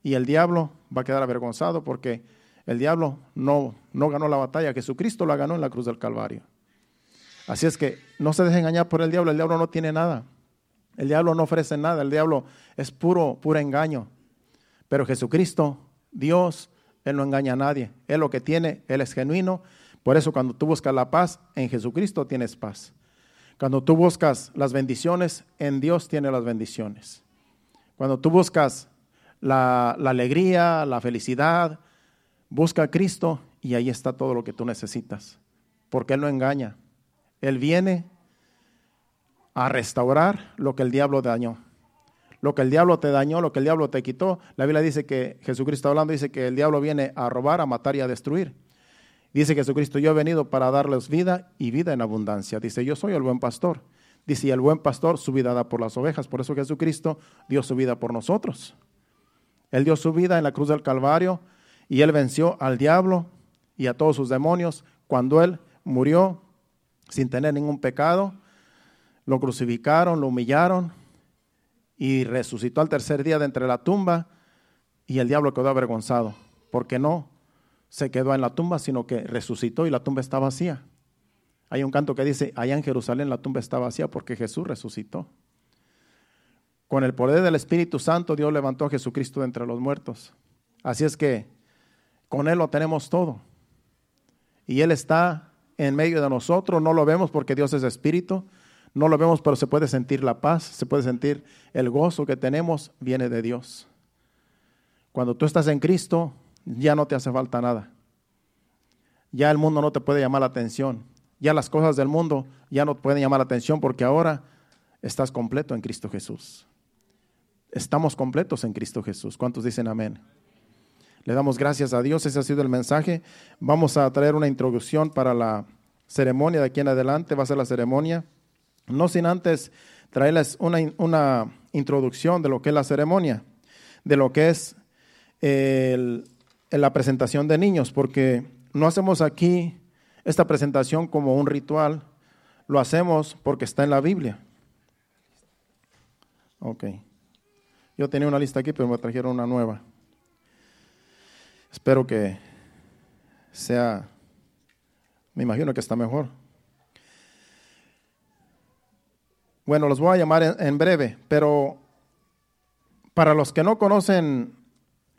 Y el diablo va a quedar avergonzado porque el diablo no, no ganó la batalla, Jesucristo la ganó en la cruz del Calvario. Así es que no se deje engañar por el diablo, el diablo no tiene nada. El diablo no ofrece nada, el diablo es puro, puro engaño. Pero Jesucristo, Dios, Él no engaña a nadie. Él lo que tiene, Él es genuino. Por eso cuando tú buscas la paz, en Jesucristo tienes paz. Cuando tú buscas las bendiciones, en Dios tienes las bendiciones. Cuando tú buscas la, alegría, la felicidad, busca a Cristo y ahí está todo lo que tú necesitas. Porque Él no engaña. Él viene a restaurar lo que el diablo dañó lo que el diablo te dañó, lo que el diablo te quitó. La Biblia dice que Jesucristo hablando dice que el diablo viene a robar, a matar y a destruir. Dice Jesucristo, yo he venido para darles vida y vida en abundancia. Dice, yo soy el buen pastor. Dice, y el buen pastor su vida da por las ovejas. Por eso Jesucristo dio su vida por nosotros. Él dio su vida en la cruz del Calvario y él venció al diablo y a todos sus demonios cuando él murió sin tener ningún pecado. Lo crucificaron, lo humillaron, y resucitó al tercer día de entre la tumba y el diablo quedó avergonzado, porque no se quedó en la tumba, sino que resucitó y la tumba está vacía. Hay un canto que dice, allá en Jerusalén la tumba está vacía porque Jesús resucitó. Con el poder del Espíritu Santo Dios levantó a Jesucristo de entre los muertos. Así es que con Él lo tenemos todo. Y Él está en medio de nosotros, no lo vemos porque Dios es Espíritu, no lo vemos, pero se puede sentir la paz, se puede sentir el gozo que tenemos, viene de Dios. Cuando tú estás en Cristo, ya no te hace falta nada. Ya el mundo no te puede llamar la atención. Ya las cosas del mundo ya no pueden llamar la atención porque ahora estás completo en Cristo Jesús. Estamos completos en Cristo Jesús. ¿Cuántos dicen amén? Le damos gracias a Dios. Ese ha sido el mensaje. Vamos a traer una introducción para la ceremonia de aquí en adelante. Va a ser la ceremonia. No sin antes traerles una, introducción de lo que es la ceremonia, de lo que es la presentación de niños, porque no hacemos aquí esta presentación como un ritual, lo hacemos porque está en la Biblia. Ok. Yo tenía una lista aquí, pero me trajeron una nueva. Espero que sea, me imagino que está mejor. Bueno, los voy a llamar en, breve, pero para los que no conocen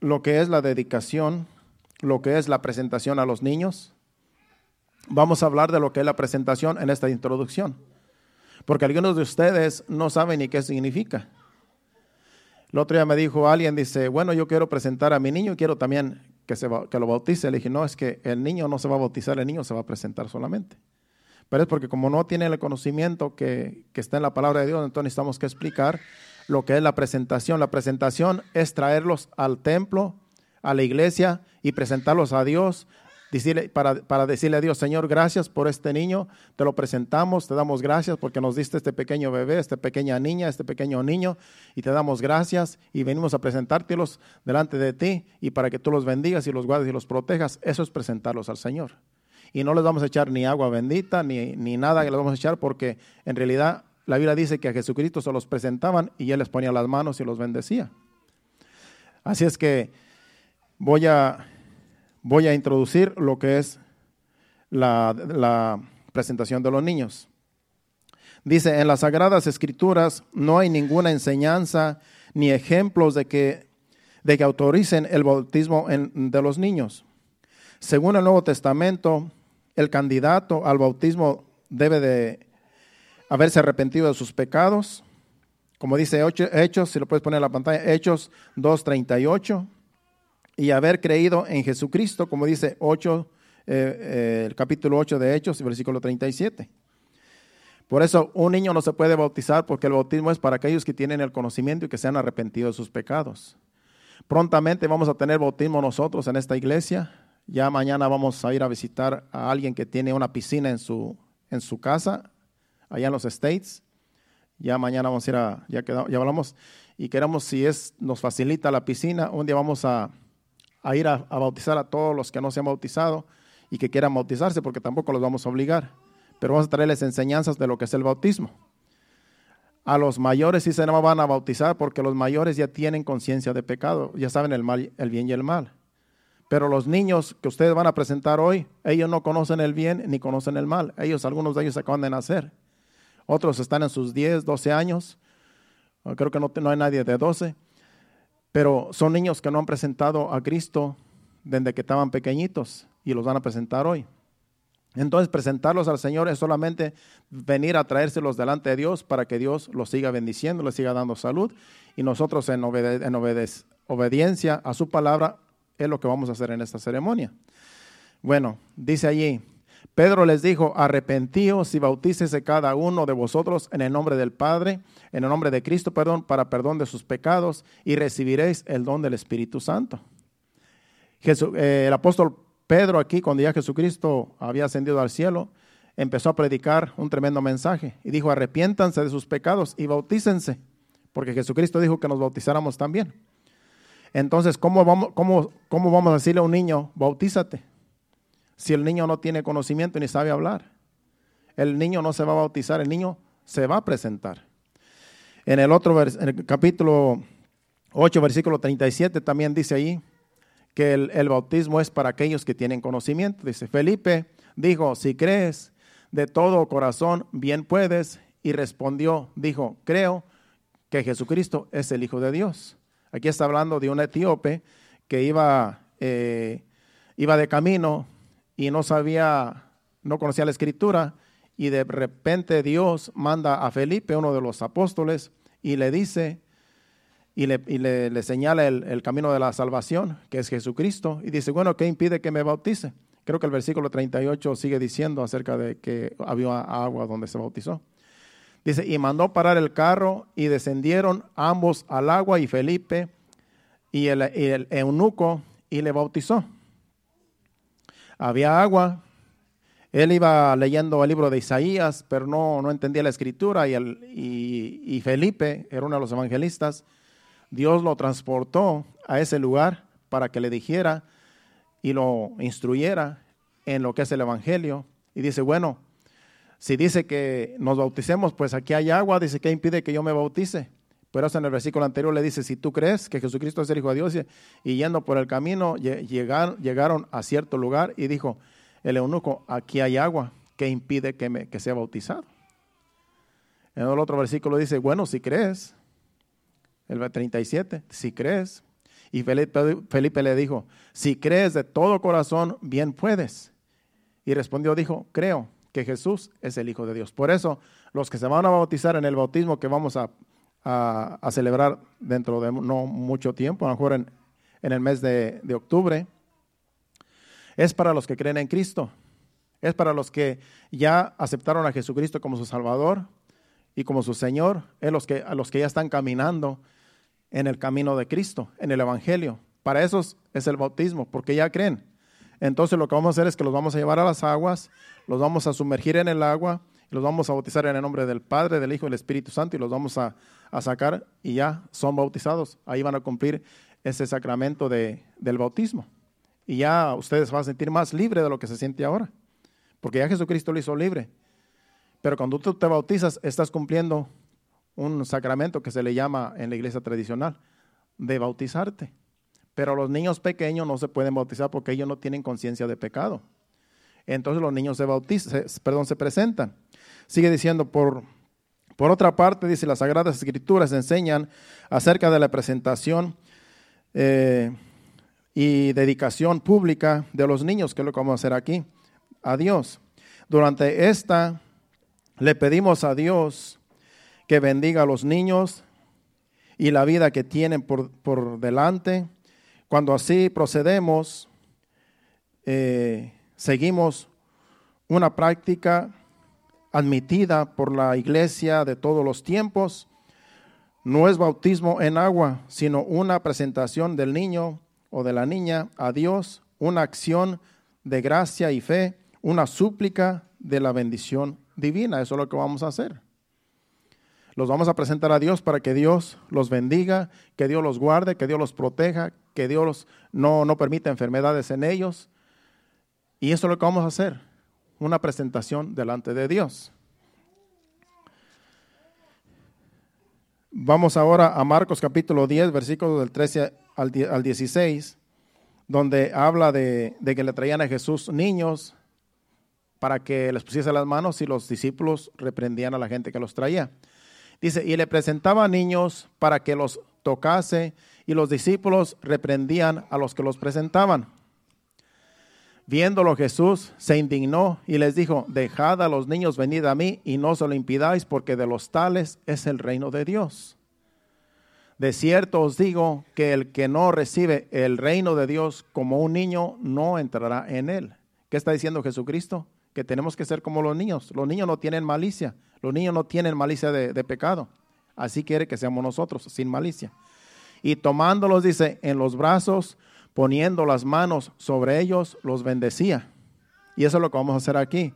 lo que es la dedicación, lo que es la presentación a los niños, vamos a hablar de lo que es la presentación en esta introducción, porque algunos de ustedes no saben ni qué significa. El otro día me dijo alguien, dice, bueno, yo quiero presentar a mi niño y quiero también que, se, que lo bautice. Le dije, no, es que el niño no se va a bautizar, el niño se va a presentar solamente. Pero es porque como no tiene el conocimiento que, está en la palabra de Dios, entonces necesitamos que explicar lo que es la presentación. La presentación es traerlos al templo, a la iglesia y presentarlos a Dios para, para decirle a Dios, Señor, gracias por este niño, te lo presentamos, te damos gracias porque nos diste este pequeño bebé, esta pequeña niña, este pequeño niño, y te damos gracias y venimos a presentártelos delante de ti y para que tú los bendigas y los guardes y los protejas. Eso es presentarlos al Señor. Y no les vamos a echar ni agua bendita ni, ni nada que les vamos a echar porque en realidad la Biblia dice que a Jesucristo se los presentaban y Él les ponía las manos y los bendecía. Así es que voy a voy a introducir lo que es la, presentación de los niños. Dice, en las Sagradas Escrituras no hay ninguna enseñanza ni ejemplos de que, de que autoricen el bautismo de los niños. Según el Nuevo Testamento, el candidato al bautismo debe de haberse arrepentido de sus pecados, como dice Hechos, si lo puedes poner en la pantalla, Hechos 2.38 y haber creído en Jesucristo, como dice 8, eh, eh, el capítulo 8 de Hechos, versículo 37. Por eso un niño no se puede bautizar porque el bautismo es para aquellos que tienen el conocimiento y que se han arrepentido de sus pecados. Prontamente vamos a tener bautismo nosotros en esta iglesia. Ya mañana vamos a ir a visitar a alguien que tiene una piscina en su, en su casa, allá en los States. Ya mañana vamos a ir a, ya, ya hablamos, y queremos, si es, nos facilita la piscina, un día vamos a, a ir a, bautizar a todos los que no se han bautizado y que quieran bautizarse, porque tampoco los vamos a obligar. Pero vamos a traerles enseñanzas de lo que es el bautismo. A los mayores sí se no van a bautizar porque los mayores ya tienen conciencia de pecado, ya saben el, mal, el bien y el mal. Pero los niños que ustedes van a presentar hoy, ellos no conocen el bien ni conocen el mal. Ellos, algunos de ellos acaban de nacer. Otros están en sus 10, 12 años. Creo que no, no hay nadie de 12. Pero son niños que no han presentado a Cristo desde que estaban pequeñitos y los van a presentar hoy. Entonces, presentarlos al Señor es solamente venir a traérselos delante de Dios para que Dios los siga bendiciendo, les siga dando salud. Y nosotros en, en obediencia a su palabra es lo que vamos a hacer en esta ceremonia. Bueno, dice allí, Pedro les dijo, arrepentíos y bautícese cada uno de vosotros en el nombre del Padre, en el nombre de Cristo, perdón, para perdón de sus pecados y recibiréis el don del Espíritu Santo. Eh, el apóstol Pedro aquí, cuando ya Jesucristo había ascendido al cielo, empezó a predicar un tremendo mensaje y dijo, arrepiéntanse de sus pecados y bautícense, porque Jesucristo dijo que nos bautizáramos también. Entonces, ¿cómo vamos, cómo, cómo vamos a decirle a un niño, bautízate? Si el niño no tiene conocimiento ni sabe hablar? El niño no se va a bautizar, el niño se va a presentar. En el otro en capítulo 8, versículo 37, también dice ahí que el, el bautismo es para aquellos que tienen conocimiento. Dice, Felipe dijo, si crees de todo corazón, bien puedes. Y respondió, dijo, creo que Jesucristo es el Hijo de Dios. Aquí está hablando de un etíope que iba, eh, iba de camino y no sabía, no conocía la escritura, y de repente Dios manda a Felipe, uno de los apóstoles, y le dice, y le, señala el, camino de la salvación, que es Jesucristo, y dice, bueno, ¿qué impide que me bautice? Creo que el versículo 38 sigue diciendo acerca de que había agua donde se bautizó. Dice, y mandó parar el carro y descendieron ambos al agua y Felipe y el, y el eunuco y le bautizó había agua. Él iba leyendo el libro de Isaías, pero no, no entendía la escritura y, el, y, Felipe era uno de los evangelistas. Dios lo transportó a ese lugar para que le dijera y lo instruyera en lo que es el Evangelio. Y dice, bueno, si dice que nos bauticemos, pues aquí hay agua, dice que impide que yo me bautice. Pero en el versículo anterior le dice, si tú crees que Jesucristo es el Hijo de Dios, y yendo por el camino llegaron, llegaron a cierto lugar y dijo, el eunuco, aquí hay agua, que impide que, me, que sea bautizado? En el otro versículo dice, bueno, si crees, el 37, si crees. Y Felipe, Felipe le dijo, si crees de todo corazón, bien puedes. Y respondió, dijo, creo que Jesús es el Hijo de Dios. Por eso, los que se van a bautizar en el bautismo que vamos a a, celebrar dentro de no mucho tiempo, a lo mejor en, el mes de, octubre, es para los que creen en Cristo, es para los que ya aceptaron a Jesucristo como su Salvador y como su Señor, es los que, a los que ya están caminando en el camino de Cristo, en el Evangelio. Para esos es el bautismo, porque ya creen. Entonces lo que vamos a hacer es que los vamos a llevar a las aguas, los vamos a sumergir en el agua, y los vamos a bautizar en el nombre del Padre, del Hijo y del Espíritu Santo y los vamos a, sacar y ya son bautizados. Ahí van a cumplir ese sacramento de, del bautismo. Y ya ustedes van a sentir más libre de lo que se siente ahora, porque ya Jesucristo lo hizo libre. Pero cuando tú te bautizas, estás cumpliendo un sacramento que se le llama en la iglesia tradicional, de bautizarte. Pero los niños pequeños no se pueden bautizar porque ellos no tienen conciencia de pecado. Entonces los niños se bautizan, perdón, se presentan. Sigue diciendo, por, por otra parte, dice, las Sagradas Escrituras enseñan acerca de la presentación eh, y dedicación pública de los niños, que es lo que vamos a hacer aquí, a Dios. Durante esta le pedimos a Dios que bendiga a los niños y la vida que tienen por, por delante cuando así procedemos, eh, seguimos una práctica admitida por la iglesia de todos los tiempos. No es bautismo en agua, sino una presentación del niño o de la niña a Dios, una acción de gracia y fe, una súplica de la bendición divina. Eso es lo que vamos a hacer. Los vamos a presentar a Dios para que Dios los bendiga, que Dios los guarde, que Dios los proteja, que Dios no, no permita enfermedades en ellos. Y eso es lo que vamos a hacer, una presentación delante de Dios. Vamos ahora a Marcos capítulo 10, versículos del 13 al 16, donde habla de, de que le traían a Jesús niños para que les pusiese las manos y los discípulos reprendían a la gente que los traía. Dice, y le presentaba niños para que los tocase, y los discípulos reprendían a los que los presentaban. Viéndolo Jesús se indignó y les dijo, dejad a los niños venid a mí y no se lo impidáis, porque de los tales es el reino de Dios. De cierto os digo que el que no recibe el reino de Dios como un niño no entrará en él. ¿Qué está diciendo Jesucristo? Que tenemos que ser como los niños. Los niños no tienen malicia. Los niños no tienen malicia de, pecado. Así quiere que seamos nosotros, sin malicia. Y tomándolos, dice, en los brazos, poniendo las manos sobre ellos, los bendecía. Y eso es lo que vamos a hacer aquí.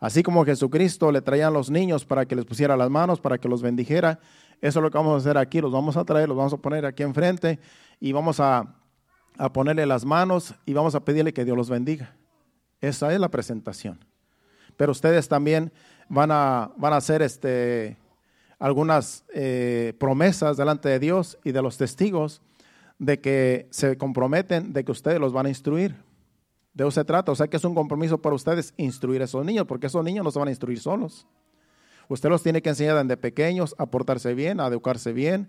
Así como Jesucristo le traían los niños para que les pusiera las manos, para que los bendijera, eso es lo que vamos a hacer aquí. Los vamos a traer, los vamos a poner aquí enfrente y vamos a, a ponerle las manos y vamos a pedirle que Dios los bendiga. Esa es la presentación. Pero ustedes también van a, van a hacer este, algunas eh, promesas delante de Dios y de los testigos de que se comprometen de que ustedes los van a instruir. De eso se trata. O sea que es un compromiso para ustedes instruir a esos niños, porque esos niños no se van a instruir solos. Usted los tiene que enseñar desde pequeños a portarse bien, a educarse bien,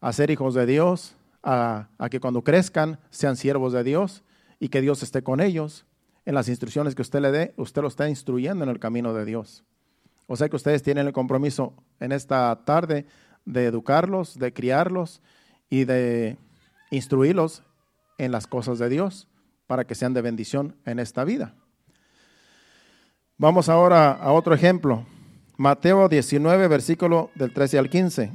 a ser hijos de Dios, a, que cuando crezcan sean siervos de Dios y que Dios esté con ellos. En las instrucciones que usted le dé, usted lo está instruyendo en el camino de Dios. O sea que ustedes tienen el compromiso en esta tarde de educarlos, de criarlos y de instruirlos en las cosas de Dios para que sean de bendición en esta vida. Vamos ahora a otro ejemplo. Mateo 19, versículo del 13 al 15.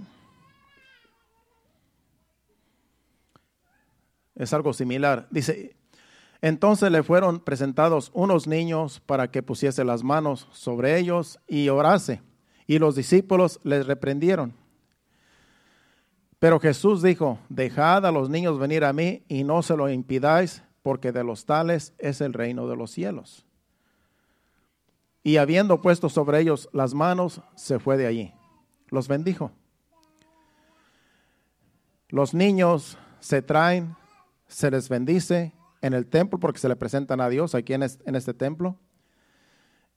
Es algo similar. Dice, entonces le fueron presentados unos niños para que pusiese las manos sobre ellos y orase. Y los discípulos les reprendieron. Pero Jesús dijo, dejad a los niños venir a mí y no se lo impidáis, porque de los tales es el reino de los cielos. Y habiendo puesto sobre ellos las manos, se fue de allí. Los bendijo. Los niños se traen, se les bendice en el templo porque se le presentan a Dios aquí en este, templo.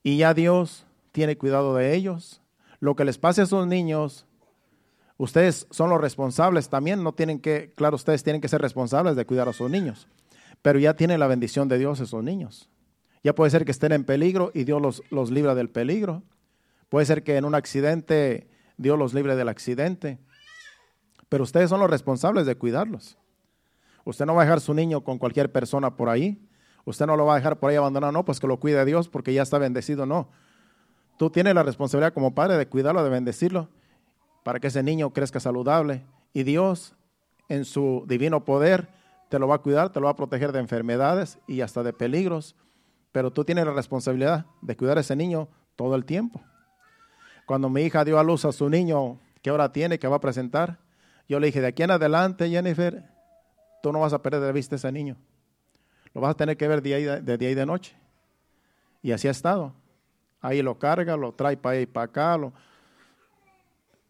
Y ya Dios tiene cuidado de ellos. Lo que les pase a esos niños, ustedes son los responsables también. No tienen que, claro, ustedes tienen que ser responsables de cuidar a sus niños. Pero ya tienen la bendición de Dios esos niños. Ya puede ser que estén en peligro y Dios los, los libra del peligro. Puede ser que en un accidente Dios los libre del accidente. Pero ustedes son los responsables de cuidarlos. Usted no va a dejar su niño con cualquier persona por ahí. Usted no lo va a dejar por ahí abandonado, no, pues que lo cuide Dios porque ya está bendecido, no. Tú tienes la responsabilidad como padre de cuidarlo, de bendecirlo, para que ese niño crezca saludable. Y Dios, en su divino poder, te lo va a cuidar, te lo va a proteger de enfermedades y hasta de peligros, pero tú tienes la responsabilidad de cuidar a ese niño todo el tiempo. Cuando mi hija dio a luz a su niño, ¿qué hora tiene? que va a presentar? Yo le dije, de aquí en adelante, Jennifer, tú no vas a perder de vista a ese niño. Lo vas a tener que ver día de, día y de noche. Y así ha estado. Ahí lo carga, lo trae para ahí y para acá, lo,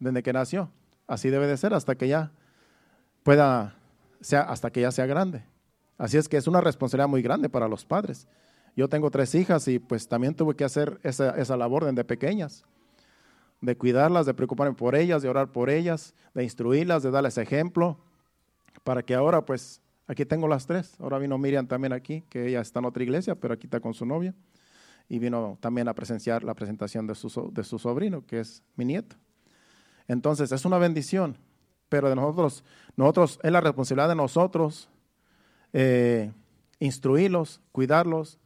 desde que nació. Así debe de ser hasta que ya pueda, sea, hasta que ya sea grande. Así es que es una responsabilidad muy grande para los padres. Yo tengo tres hijas y pues también tuve que hacer esa, labor desde pequeñas, de cuidarlas, de preocuparme por ellas, de orar por ellas, de instruirlas, de darles ejemplo, para que ahora pues aquí tengo las tres. Ahora vino Miriam también aquí, que ella está en otra iglesia, pero aquí está con su novia. Y vino también a presenciar la presentación de su sobrino, que es mi nieto. Entonces es una bendición, pero de nosotros, nosotros es la responsabilidad de nosotros eh, instruirlos, cuidarlos,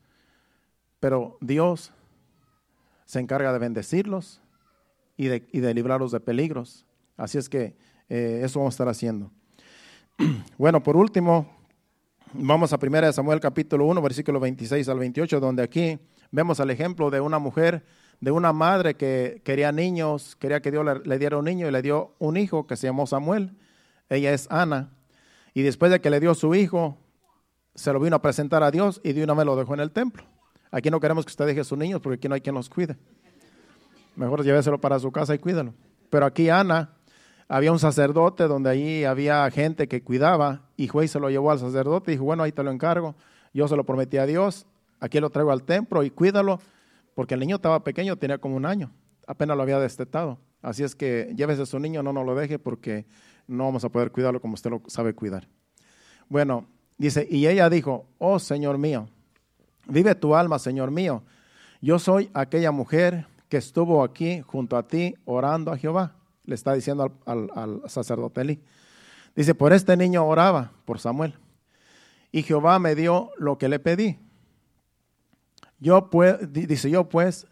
pero Dios se encarga de bendecirlos y de, y de librarlos de peligros. Así es que eh, eso vamos a estar haciendo. <clears throat> Bueno, por último, vamos a 1 Samuel capítulo 1, versículo 26 al 28, donde aquí vemos el ejemplo de una mujer de una madre que quería niños, quería que Dios le, diera un niño y le dio un hijo que se llamó Samuel. Ella es Ana. Y después de que le dio su hijo, se lo vino a presentar a Dios y de una vez lo dejó en el templo. Aquí no queremos que usted deje a sus niños porque aquí no hay quien los cuide. Mejor lléveselo para su casa y cuídalo. Pero aquí Ana, había un sacerdote donde allí había gente que cuidaba y juez se lo llevó al sacerdote y dijo, bueno, ahí te lo encargo. Yo se lo prometí a Dios, aquí lo traigo al templo y cuídalo porque el niño estaba pequeño, tenía como un año, apenas lo había destetado. Así es que llévese a su niño, no nos lo deje porque no vamos a poder cuidarlo como usted lo sabe cuidar. Bueno, dice, y ella dijo, oh Señor mío, vive tu alma, Señor mío. Yo soy aquella mujer que estuvo aquí junto a ti orando a Jehová. Le está diciendo al, sacerdote Eli. Dice, por este niño oraba, por Samuel. Y Jehová me dio lo que le pedí. Yo pues, dice yo pues,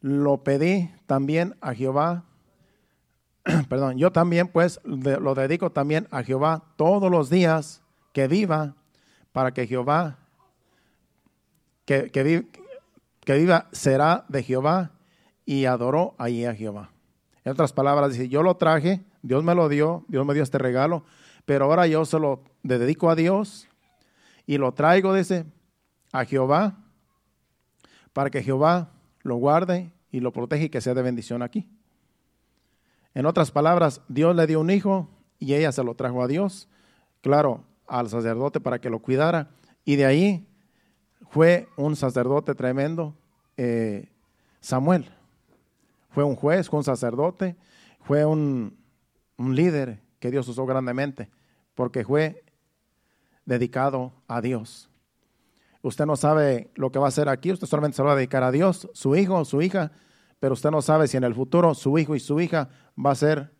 lo pedí también a Jehová, <clears throat> perdón, yo también pues lo dedico también a Jehová todos los días que viva, para que Jehová, que, que, viva será de Jehová y adoró ahí a Jehová. En otras palabras, dice, yo lo traje, Dios me lo dio, Dios me dio este regalo, pero ahora yo se lo dedico a Dios y lo traigo, dice, a Jehová para que Jehová lo guarde y lo proteja y que sea de bendición aquí. En otras palabras, Dios le dio un hijo y ella se lo trajo a Dios, claro, al sacerdote para que lo cuidara. Y de ahí fue un sacerdote tremendo, eh, Samuel. Fue un juez, fue un sacerdote, fue un, un líder que Dios usó grandemente, porque fue dedicado a Dios. Usted no sabe lo que va a hacer aquí, usted solamente se va a dedicar a Dios, su hijo o su hija, pero usted no sabe si en el futuro su hijo y su hija va a ser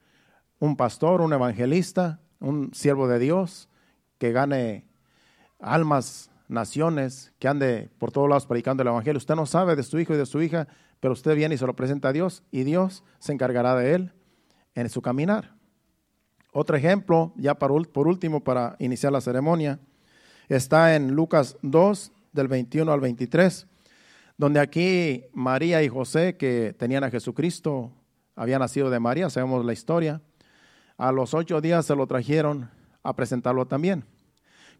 un pastor, un evangelista, un siervo de Dios, que gane almas, naciones, que ande por todos lados predicando el evangelio. Usted no sabe de su hijo y de su hija, pero usted viene y se lo presenta a Dios y Dios se encargará de él en su caminar. Otro ejemplo, ya por último, para iniciar la ceremonia, está en Lucas 2, del 21 al 23, donde aquí María y José, que tenían a Jesucristo, había nacido de María, sabemos la historia, a los ocho días se lo trajeron a presentarlo también.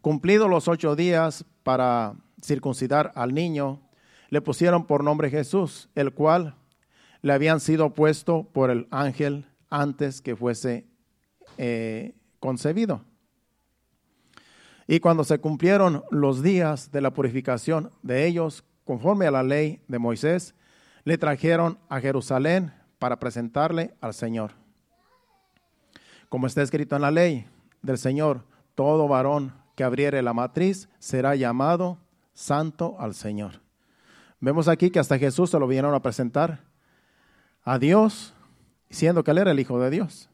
Cumplidos los ocho días para circuncidar al niño, le pusieron por nombre Jesús, el cual le habían sido puesto por el ángel antes que fuese eh, concebido. Y cuando se cumplieron los días de la purificación de ellos, conforme a la ley de Moisés, le trajeron a Jerusalén para presentarle al Señor. Como está escrito en la ley del Señor, todo varón que abriere la matriz será llamado santo al Señor. Vemos aquí que hasta Jesús se lo vinieron a presentar a Dios, siendo que él era el Hijo de Dios.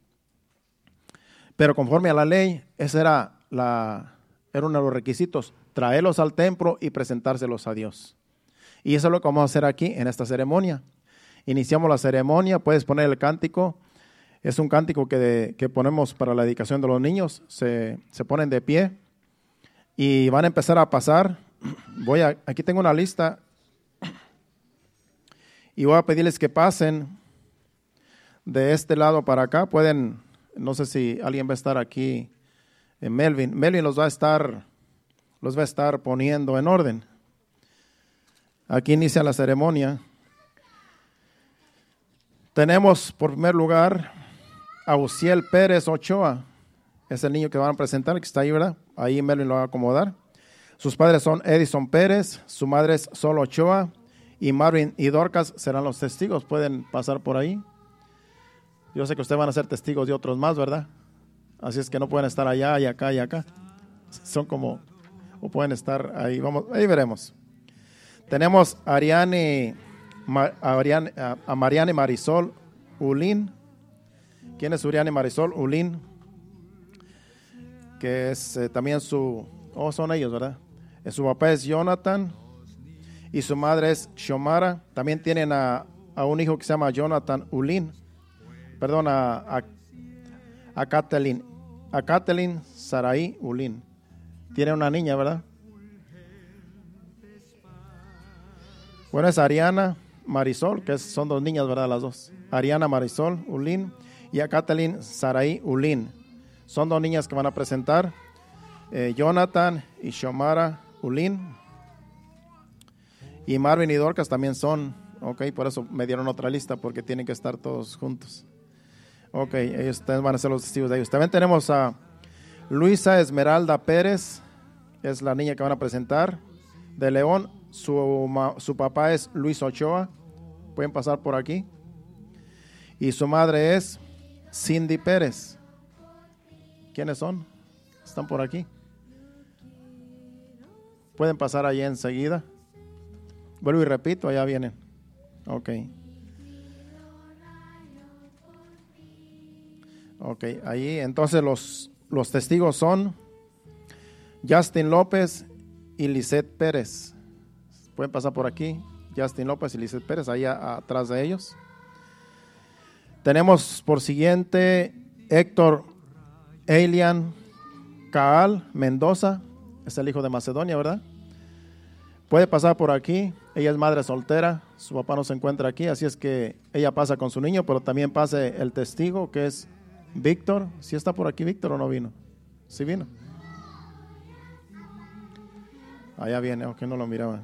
Pero conforme a la ley, esa era la, era uno de los requisitos, traerlos al templo y presentárselos a Dios. Y eso es lo que vamos a hacer aquí en esta ceremonia. Iniciamos la ceremonia, puedes poner el cántico. Es un cántico que, que ponemos para la dedicación de los niños. Se, se ponen de pie Y van a empezar a pasar. <clears throat> Voy a, aquí tengo una lista y voy a pedirles que pasen de este lado para acá. Pueden, no sé si alguien va a estar aquí, Melvin. Melvin los va a estar, los va a estar poniendo en orden. Aquí inicia la ceremonia. Tenemos por primer lugar a Uciel Pérez Ochoa. Es el niño que van a presentar, que está ahí, ¿verdad? Ahí Melvin lo va a acomodar. Sus padres son Edison Pérez, su madre es Sol Ochoa y Marvin y Dorcas serán los testigos. Pueden pasar por ahí. Yo sé que ustedes van a ser testigos de otros más, ¿verdad? Así es que no pueden estar allá y acá y acá. Son como, o pueden estar ahí. Vamos, ahí veremos. Tenemos a Ariane a, Mariane Marisol Ulín. ¿Quién es Uriane Marisol Ulín? Que es eh, también su, oh, son ellos, ¿verdad? Eh, su papá es Jonathan y su madre es Shomara. También tienen a, un hijo que se llama Jonathan Ulin. Perdón, a, a, a Kathleen, a Sarai Ulin. Tiene una niña, ¿verdad? Bueno, es Ariana Marisol, que son dos niñas, ¿verdad? Las dos. Ariana Marisol Ulin y a Kathleen Sarai Ulin. Son dos niñas que van a presentar. Eh, Jonathan y Shomara Ulin. Y Marvin y Dorcas también son. Ok, por eso me dieron otra lista, porque tienen que estar todos juntos. Ok, ellos van a ser los testigos de ellos. También tenemos a Luisa Esmeralda Pérez, es la niña que van a presentar, de León. Su, su papá es Luis Ochoa. Pueden pasar por aquí. Y su madre es Cindy Pérez. ¿Quiénes son? Están por aquí. Pueden pasar allí enseguida. Vuelvo y repito, allá vienen. Ok. Ok, ahí entonces los, los testigos son Justin López y Lisette Pérez. Pueden pasar por aquí. Justin López y Lisette Pérez, ahí atrás de ellos. Tenemos por siguiente Héctor Elian Caal Mendoza, es el hijo de Macedonia, ¿verdad? Puede pasar por aquí, ella es madre soltera, su papá no se encuentra aquí, así es que ella pasa con su niño, pero también pase el testigo que es Víctor. ¿Si está por aquí Víctor o no vino? ¿Sí vino? Allá viene, aunque no lo miraba.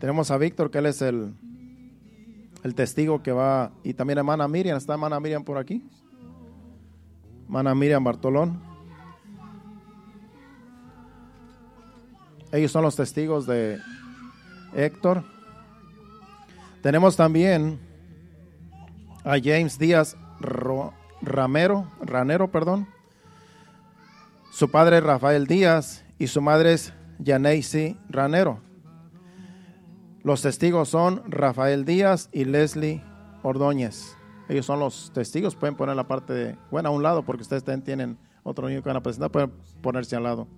Tenemos a Víctor, que él es el, el testigo que va, y también hermana Miriam, ¿está hermana Miriam por aquí? Hermana Miriam Bartolón. Ellos son los testigos de Héctor. Tenemos también a James Díaz Ramero, Ranero, perdón. Su padre es Rafael Díaz y su madre es Yaneisi Ranero. Los testigos son Rafael Díaz y Leslie Ordóñez. Ellos son los testigos. Pueden poner la parte de, bueno, a un lado, porque ustedes tienen otro niño que van a presentar, pueden ponerse al lado.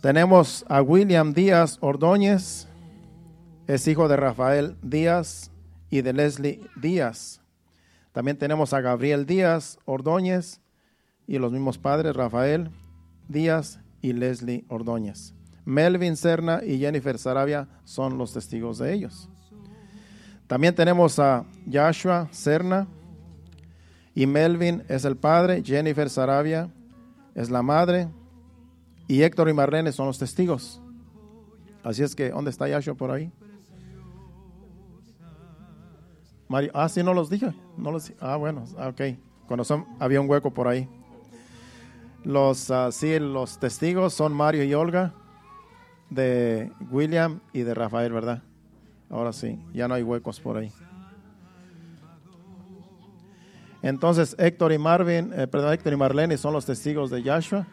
Tenemos a William Díaz Ordóñez, es hijo de Rafael Díaz y de Leslie Díaz. También tenemos a Gabriel Díaz Ordóñez y los mismos padres, Rafael Díaz y Leslie Ordóñez. Melvin Serna y Jennifer Sarabia son los testigos de ellos. También tenemos a Joshua Serna y Melvin es el padre, Jennifer Sarabia es la madre y Héctor y Marlene son los testigos. Así es que, ¿dónde está Joshua por ahí? Mario, ah, sí, no los dije. No los, ah, bueno, ah, ok. Son, había un hueco por ahí. Los, uh, sí, los testigos son Mario y Olga de William y de Rafael, ¿verdad? Ahora sí, ya no hay huecos por ahí. Entonces Héctor y Marvin, eh, perdón, Héctor y Marlene son los testigos de Joshua.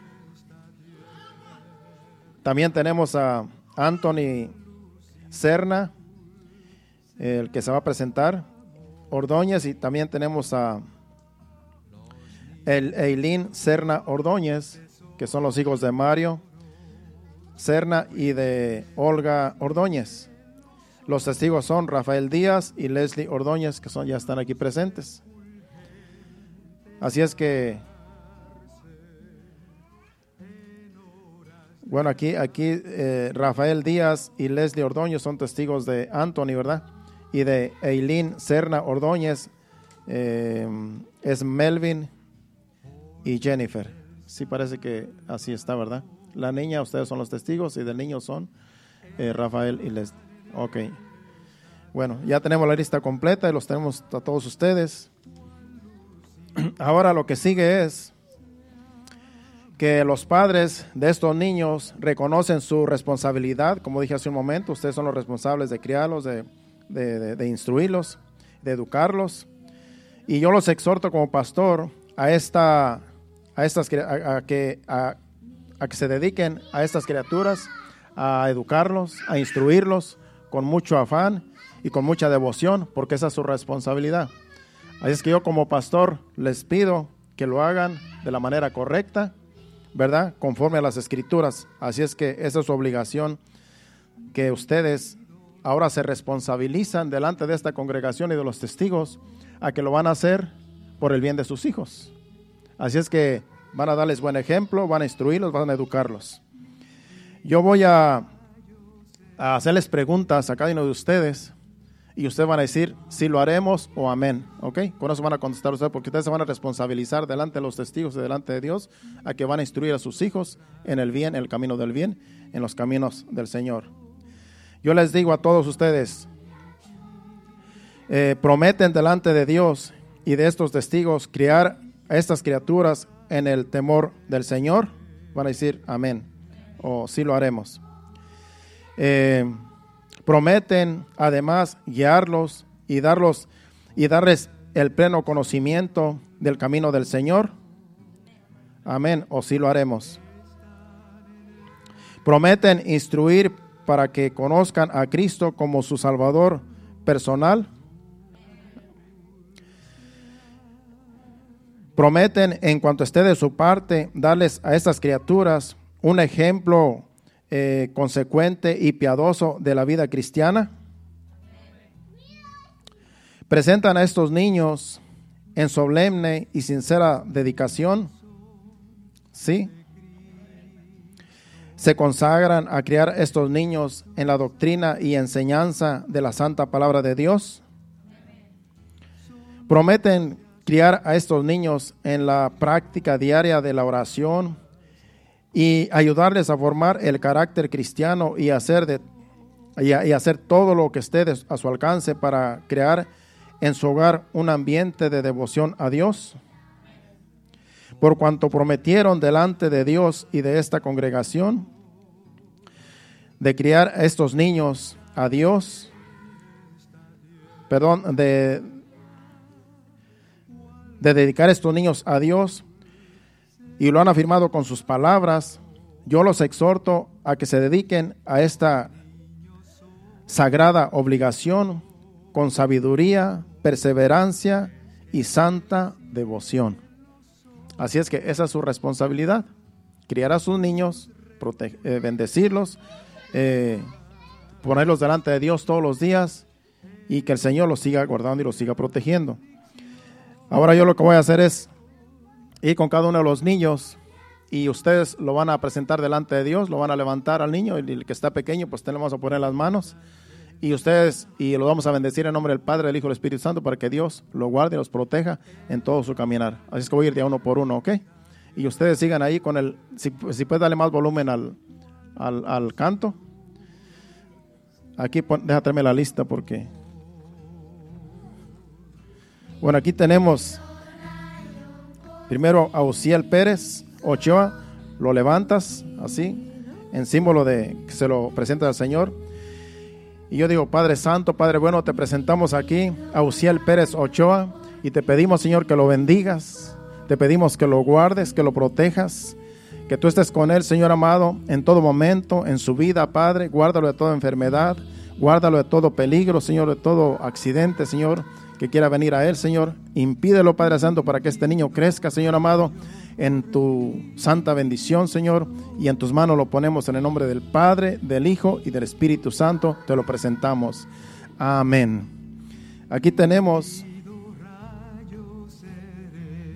También tenemos a Anthony Serna, el que se va a presentar, Ordóñez, y también tenemos a el Eileen Serna Ordóñez, que son los hijos de Mario Serna y de Olga Ordóñez. Los testigos son Rafael Díaz y Leslie Ordóñez, que son, ya están aquí presentes. Así es que Bueno, aquí, aquí eh, Rafael Díaz y Leslie Ordóñez son testigos de Anthony, ¿verdad? Y de Eileen Serna Ordóñez eh, es Melvin y Jennifer. Sí parece que así está, ¿verdad? La niña, ustedes son los testigos y del niño son eh, Rafael y Leslie. Ok. Bueno, ya tenemos la lista completa y los tenemos a todos ustedes. <clears throat> Ahora lo que sigue es que los padres de estos niños reconocen su responsabilidad, como dije hace un momento, ustedes son los responsables de criarlos, de, instruirlos, de educarlos. Y yo los exhorto como pastor a, esta, a, estas, a, que, a, que se dediquen a estas criaturas, a educarlos, a instruirlos con mucho afán y con mucha devoción, porque esa es su responsabilidad. Así es que yo como pastor les pido que lo hagan de la manera correcta ¿verdad? Conforme a las escrituras. Así es que esa es su obligación, que ustedes ahora se responsabilizan delante de esta congregación y de los testigos a que lo van a hacer por el bien de sus hijos. Así es que van a darles buen ejemplo, van a instruirlos, van a educarlos. Yo voy a, hacerles preguntas a cada uno de ustedes y ustedes van a decir si lo haremos o amén. ¿Ok? Con eso van a contestar ustedes porque ustedes se van a responsabilizar delante de los testigos y delante de Dios a que van a instruir a sus hijos en el bien, en el camino del bien, en los caminos del Señor. Yo les digo a todos ustedes, eh, prometen delante de Dios y de estos testigos criar a estas criaturas en el temor del Señor. Van a decir amén o sí lo haremos. Eh, Prometen además guiarlos y darlos y darles el pleno conocimiento del camino del Señor. Amén, o sí lo haremos. Prometen instruir para que conozcan a Cristo como su Salvador personal. Prometen, en cuanto esté de su parte, darles a estas criaturas un ejemplo eh, consecuente y piadoso de la vida cristiana. Presentan a estos niños en solemne y sincera dedicación. Sí. Se consagran a criar estos niños en la doctrina y enseñanza de la santa palabra de Dios. Prometen criar a estos niños en la práctica diaria de la oración, y ayudarles a formar el carácter cristiano y hacer, de, y, hacer todo lo que esté a su alcance para crear en su hogar un ambiente de devoción a Dios. Por cuanto prometieron delante de Dios y de esta congregación de criar a estos niños a Dios, perdón, de, de dedicar a estos niños a Dios, y lo han afirmado con sus palabras, yo los exhorto a que se dediquen a esta sagrada obligación con sabiduría, perseverancia y santa devoción. Así es que esa es su responsabilidad, criar a sus niños, eh, bendecirlos, eh, ponerlos delante de Dios todos los días y que el Señor los siga guardando y los siga protegiendo. Ahora yo lo que voy a hacer es y con cada uno de los niños y ustedes lo van a presentar delante de Dios, lo van a levantar al niño y el que está pequeño pues tenemos a poner las manos y ustedes y lo vamos a bendecir en nombre del Padre, del Hijo y del Espíritu Santo para que Dios lo guarde y los proteja en todo su caminar. Así es que voy a ir de uno por uno, ¿ok? Y ustedes sigan ahí con el, si, si puedes darle más volumen al, al, canto. Aquí déjame la lista porque... Bueno, aquí tenemos Primero a Ociel Pérez Ochoa, lo levantas así, en símbolo de que se lo presenta al Señor. Y yo digo, Padre Santo, Padre bueno, te presentamos aquí a Uciel Pérez Ochoa y te pedimos, Señor, que lo bendigas, te pedimos que lo guardes, que lo protejas, que tú estés con él, Señor amado, en todo momento, en su vida, Padre, guárdalo de toda enfermedad, guárdalo de todo peligro, Señor, de todo accidente, Señor que quiera venir a Él, Señor. Impídelo, Padre Santo, para que este niño crezca, Señor amado, en tu santa bendición, Señor. Y en tus manos lo ponemos en el nombre del Padre, del Hijo y del Espíritu Santo. Te lo presentamos. Amén. Aquí tenemos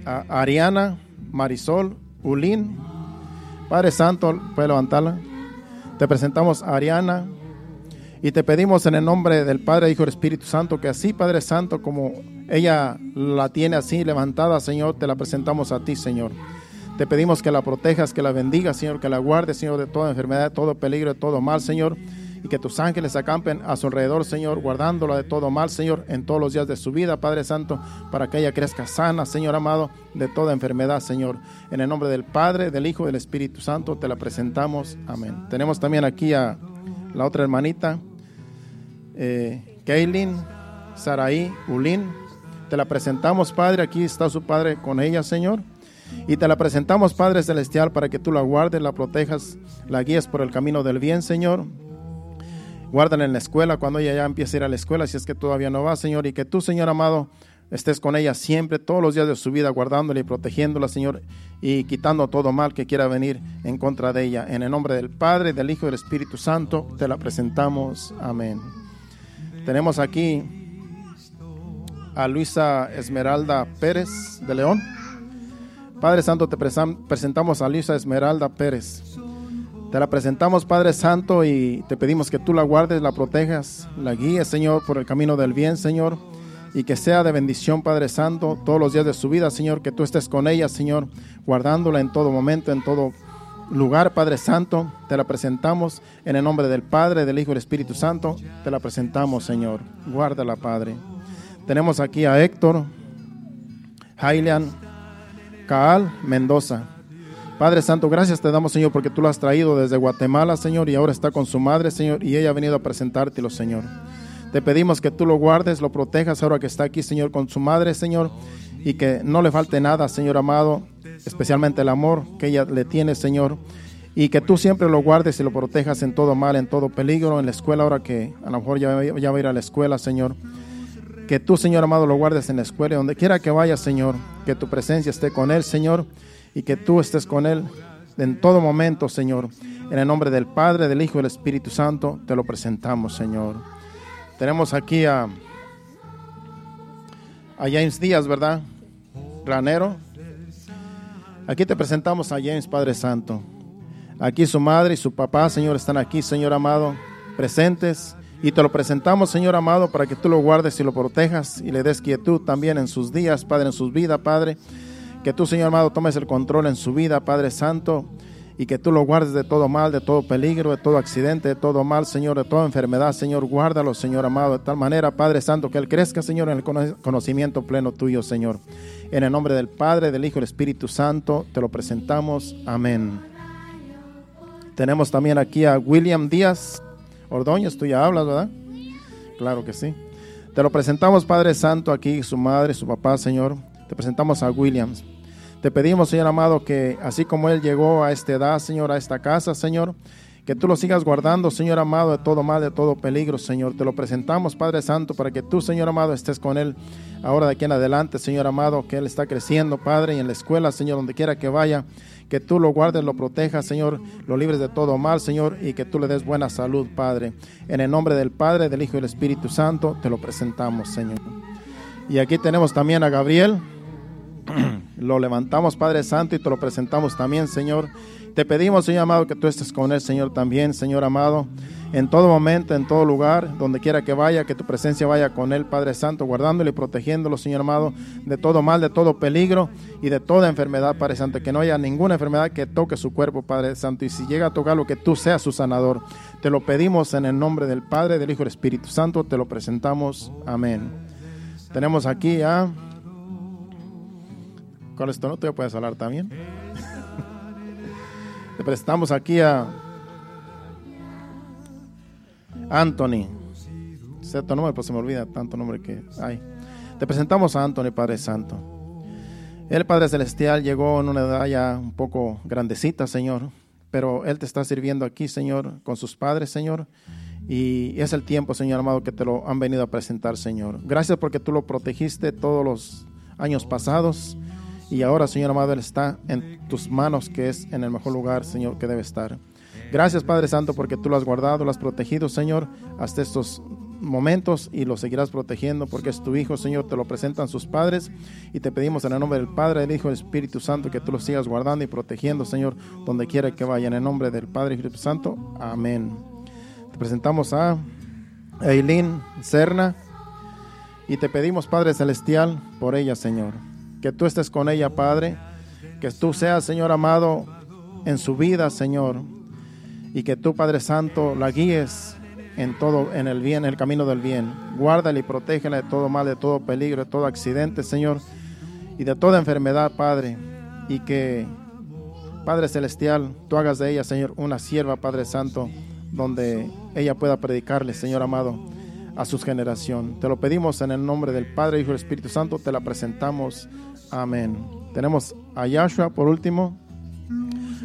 a Ariana Marisol Ulín. Padre Santo, puede levantarla. Te presentamos a Ariana y te pedimos en el nombre del Padre, Hijo y Espíritu Santo que así, Padre Santo, como ella la tiene así levantada, Señor, te la presentamos a ti, Señor. Te pedimos que la protejas, que la bendigas, Señor, que la guardes, Señor, de toda enfermedad, de todo peligro, de todo mal, Señor. Y que tus ángeles acampen a su alrededor, Señor, guardándola de todo mal, Señor, en todos los días de su vida, Padre Santo, para que ella crezca sana, Señor amado, de toda enfermedad, Señor. En el nombre del Padre, del Hijo y del Espíritu Santo, te la presentamos. Amén. Tenemos también aquí a la otra hermanita, eh, Kaylin Saraí Ulín. Te la presentamos, Padre. Aquí está su Padre con ella, Señor. Y te la presentamos, Padre Celestial, para que tú la guardes, la protejas, la guíes por el camino del bien, Señor. Guárdala en la escuela cuando ella ya empiece a ir a la escuela, si es que todavía no va, Señor. Y que tú, Señor amado, estés con ella siempre, todos los días de su vida, guardándola y protegiéndola, Señor, y quitando todo mal que quiera venir en contra de ella. En el nombre del Padre, del Hijo y del Espíritu Santo, te la presentamos. Amén. Tenemos aquí a Luisa Esmeralda Pérez de León. Padre Santo, te presentamos a Luisa Esmeralda Pérez. Te la presentamos, Padre Santo, y te pedimos que tú la guardes, la protejas, la guíes, Señor, por el camino del bien, Señor, y que sea de bendición, Padre Santo, todos los días de su vida, Señor, que tú estés con ella, Señor, guardándola en todo momento, en todo lugar, Padre Santo. Te la presentamos en el nombre del Padre, del Hijo y del Espíritu Santo. Te la presentamos, Señor. Guárdala, Padre. Tenemos aquí a Héctor, Jailian, Caal Mendoza. Padre Santo, gracias te damos, Señor, porque tú lo has traído desde Guatemala, Señor, y ahora está con su madre, Señor, y ella ha venido a presentártelo, Señor. Te pedimos que tú lo guardes, lo protejas ahora que está aquí, Señor, con su madre, Señor, y que no le falte nada, Señor amado, especialmente el amor que ella le tiene, Señor, y que tú siempre lo guardes y lo protejas en todo mal, en todo peligro, en la escuela, ahora que a lo mejor ya, va a ir a la escuela, Señor. Que tú, Señor amado, lo guardes en la escuela, donde quiera que vaya, Señor. Que tu presencia esté con él, Señor, y que tú estés con él en todo momento, Señor. En el nombre del Padre, del Hijo y del Espíritu Santo, te lo presentamos, Señor. Tenemos aquí a, a James Díaz, ¿verdad? Ranero. Aquí te presentamos a James, Padre Santo. Aquí su madre y su papá, Señor, están aquí, Señor amado, presentes. Y te lo presentamos, Señor amado, para que tú lo guardes y lo protejas y le des quietud también en sus días, Padre, en sus vidas, Padre. Que tú, Señor amado, tomes el control en su vida, Padre Santo, y que tú lo guardes de todo mal, de todo peligro, de todo accidente, de todo mal, Señor, de toda enfermedad, Señor. Guárdalo, Señor amado, de tal manera, Padre Santo, que Él crezca, Señor, en el conocimiento pleno tuyo, Señor. En el nombre del Padre, del Hijo y del Espíritu Santo, te lo presentamos. Amén. Tenemos también aquí a William Díaz. Ordóñez, tú ya hablas, ¿verdad? Claro que sí. Te lo presentamos, Padre Santo, aquí, su madre, su papá, Señor. Te presentamos a Williams. Te pedimos, Señor amado, que así como Él llegó a esta edad, Señor, a esta casa, Señor, que tú lo sigas guardando, Señor amado, de todo mal, de todo peligro, Señor. Te lo presentamos, Padre Santo, para que tú, Señor amado, estés con Él ahora de aquí en adelante, Señor amado, que Él está creciendo, Padre, y en la escuela, Señor, donde quiera que vaya que tú lo guardes, lo protejas, Señor, lo libres de todo mal, Señor, y que tú le des buena salud, Padre. En el nombre del Padre, del Hijo y del Espíritu Santo, te lo presentamos, Señor. Y aquí tenemos también a Gabriel. <clears throat> lo levantamos, Padre Santo, y te lo presentamos también, Señor. Te pedimos, Señor amado, que tú estés con él, Señor, también, Señor amado en todo momento, en todo lugar, donde quiera que vaya, que tu presencia vaya con él, Padre Santo, guardándolo y protegiéndolo, Señor amado, de todo mal, de todo peligro y de toda enfermedad, Padre Santo, que no haya ninguna enfermedad que toque su cuerpo, Padre Santo, y si llega a tocarlo, que tú seas su sanador. Te lo pedimos en el nombre del Padre, del Hijo y del Espíritu Santo, te lo presentamos. Amén. Tenemos aquí a... Con esto no te puedes hablar también. <laughs> te presentamos aquí a Anthony. Cierto nombre, pues se me olvida tanto nombre que hay. Te presentamos a Anthony, Padre Santo. El Padre Celestial llegó en una edad ya un poco grandecita, Señor, pero Él te está sirviendo aquí, Señor, con sus padres, Señor. Y es el tiempo, Señor amado, que te lo han venido a presentar, Señor. Gracias porque tú lo protegiste todos los años pasados. Y ahora, Señor amado, Él está en tus manos, que es en el mejor lugar, Señor, que debe estar. Gracias Padre Santo porque tú lo has guardado, lo has protegido Señor hasta estos momentos y lo seguirás protegiendo porque es tu hijo, Señor. Te lo presentan sus padres y te pedimos en el nombre del Padre, del Hijo y del Espíritu Santo que tú lo sigas guardando y protegiendo, Señor, donde quiera que vaya. En el nombre del Padre y Espíritu Santo. Amén. Te presentamos a Eileen Serna y te pedimos, Padre Celestial, por ella, Señor. Que tú estés con ella, Padre. Que tú seas, Señor amado, en su vida, Señor. Y que tú, Padre Santo, la guíes en todo, en el bien, en el camino del bien. Guárdala y protégela de todo mal, de todo peligro, de todo accidente, Señor, y de toda enfermedad, Padre. Y que, Padre Celestial, tú hagas de ella, Señor, una sierva, Padre Santo, donde ella pueda predicarle, Señor amado, a su generación. Te lo pedimos en el nombre del Padre, Hijo y Espíritu Santo, te la presentamos. Amén. Tenemos a Yahshua por último.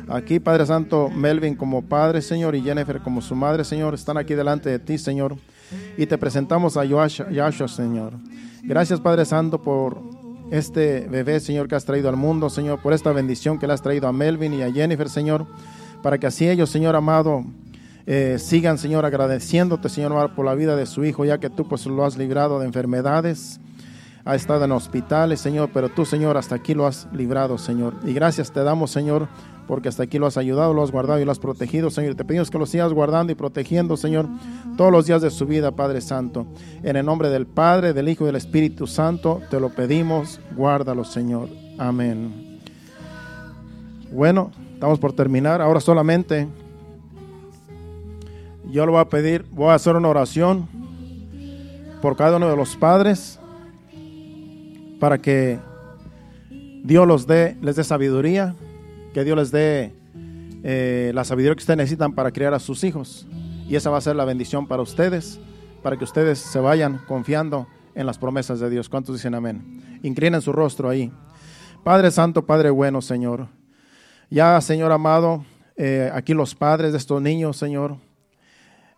Aquí, Padre Santo, Melvin como padre, Señor, y Jennifer como su madre, Señor, están aquí delante de ti, Señor. Y te presentamos a Yahshua, Señor. Gracias, Padre Santo, por este bebé, Señor, que has traído al mundo, Señor, por esta bendición que le has traído a Melvin y a Jennifer, Señor, para que así ellos, Señor amado, eh, sigan, Señor, agradeciéndote, Señor, por la vida de su hijo, ya que tú pues lo has librado de enfermedades, ha estado en hospitales, Señor, pero tú, Señor, hasta aquí lo has librado, Señor. Y gracias te damos, Señor, porque hasta aquí lo has ayudado, lo has guardado y lo has protegido, Señor. Te pedimos que lo sigas guardando y protegiendo, Señor, todos los días de su vida, Padre Santo. En el nombre del Padre, del Hijo y del Espíritu Santo, te lo pedimos, guárdalo, Señor. Amén. Bueno, estamos por terminar. Ahora solamente yo le voy a pedir, voy a hacer una oración por cada uno de los padres para que Dios los dé, les dé sabiduría que Dios les dé eh, la sabiduría que ustedes necesitan para criar a sus hijos. Y esa va a ser la bendición para ustedes, para que ustedes se vayan confiando en las promesas de Dios. ¿Cuántos dicen amén? Inclinen su rostro ahí. Padre Santo, Padre bueno, Señor. Ya, Señor amado, eh, aquí los padres de estos niños, Señor,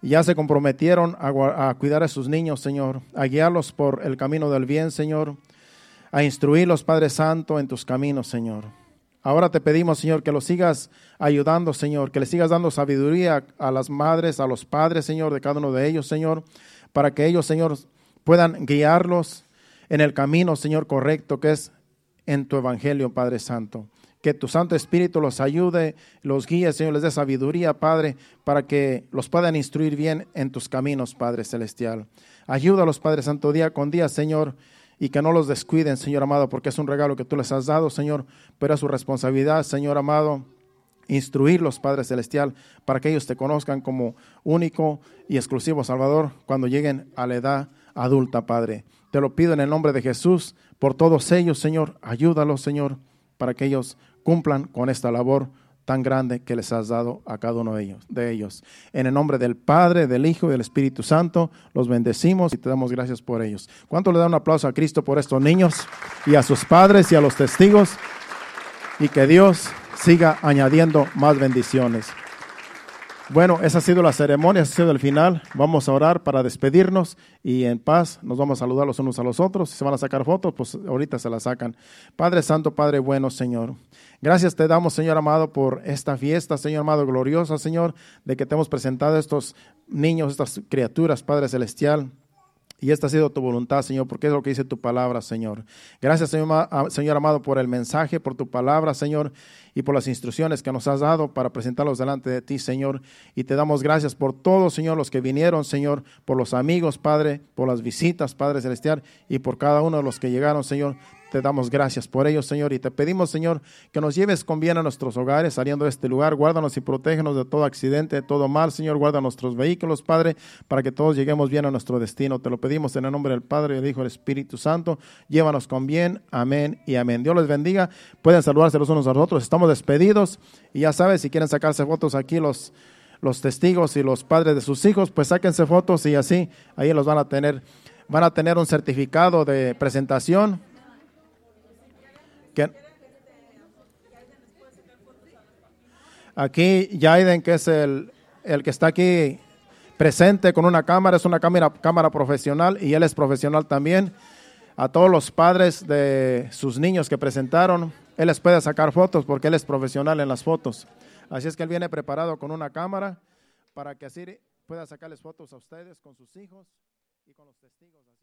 ya se comprometieron a, a, cuidar a sus niños, Señor, a guiarlos por el camino del bien, Señor, a instruirlos, Padre Santo, en tus caminos, Señor. Ahora te pedimos, Señor, que los sigas ayudando, Señor, que le sigas dando sabiduría a las madres, a los padres, Señor, de cada uno de ellos, Señor, para que ellos, Señor, puedan guiarlos en el camino, Señor, correcto, que es en tu evangelio, Padre Santo. Que tu Santo Espíritu los ayude, los guíe, Señor, les dé sabiduría, Padre, para que los puedan instruir bien en tus caminos, Padre Celestial. Ayúdalos, Padre Santo, día con día, Señor y que no los descuiden, Señor amado, porque es un regalo que tú les has dado, Señor, pero es su responsabilidad, Señor amado, instruirlos, Padre Celestial, para que ellos te conozcan como único y exclusivo Salvador cuando lleguen a la edad adulta, Padre. Te lo pido en el nombre de Jesús, por todos ellos, Señor, ayúdalos, Señor, para que ellos cumplan con esta labor tan grande que les has dado a cada uno de ellos. En el nombre del Padre, del Hijo y del Espíritu Santo, los bendecimos y te damos gracias por ellos. ¿Cuánto le da un aplauso a Cristo por estos niños y a sus padres y a los testigos? Y que Dios siga añadiendo más bendiciones. Bueno, esa ha sido la ceremonia, ese ha sido el final. Vamos a orar para despedirnos y en paz nos vamos a saludar los unos a los otros. Si se van a sacar fotos, pues ahorita se las sacan. Padre Santo, Padre bueno, Señor. Gracias te damos, Señor amado, por esta fiesta, Señor amado, gloriosa, Señor, de que te hemos presentado estos niños, estas criaturas, Padre Celestial. Y esta ha sido tu voluntad, Señor, porque es lo que dice tu palabra, Señor. Gracias, Señor, Señor amado, por el mensaje, por tu palabra, Señor y por las instrucciones que nos has dado para presentarlos delante de ti, Señor. Y te damos gracias por todos, Señor, los que vinieron, Señor, por los amigos, Padre, por las visitas, Padre Celestial, y por cada uno de los que llegaron, Señor. Te damos gracias por ellos, Señor, y te pedimos, Señor, que nos lleves con bien a nuestros hogares saliendo de este lugar. Guárdanos y protégenos de todo accidente, de todo mal, Señor. Guarda nuestros vehículos, Padre, para que todos lleguemos bien a nuestro destino. Te lo pedimos en el nombre del Padre, del Hijo y del Espíritu Santo. Llévanos con bien. Amén y amén. Dios les bendiga. Pueden saludarse los unos a los otros. Estamos despedidos y ya sabes, si quieren sacarse fotos aquí los los testigos y los padres de sus hijos, pues sáquense fotos y así ahí los van a tener van a tener un certificado de presentación Aquí Jaiden, que es el, el que está aquí presente con una cámara, es una cámara, cámara profesional y él es profesional también. A todos los padres de sus niños que presentaron, él les puede sacar fotos porque él es profesional en las fotos. Así es que él viene preparado con una cámara para que así pueda sacarles fotos a ustedes con sus hijos. y con los testigos.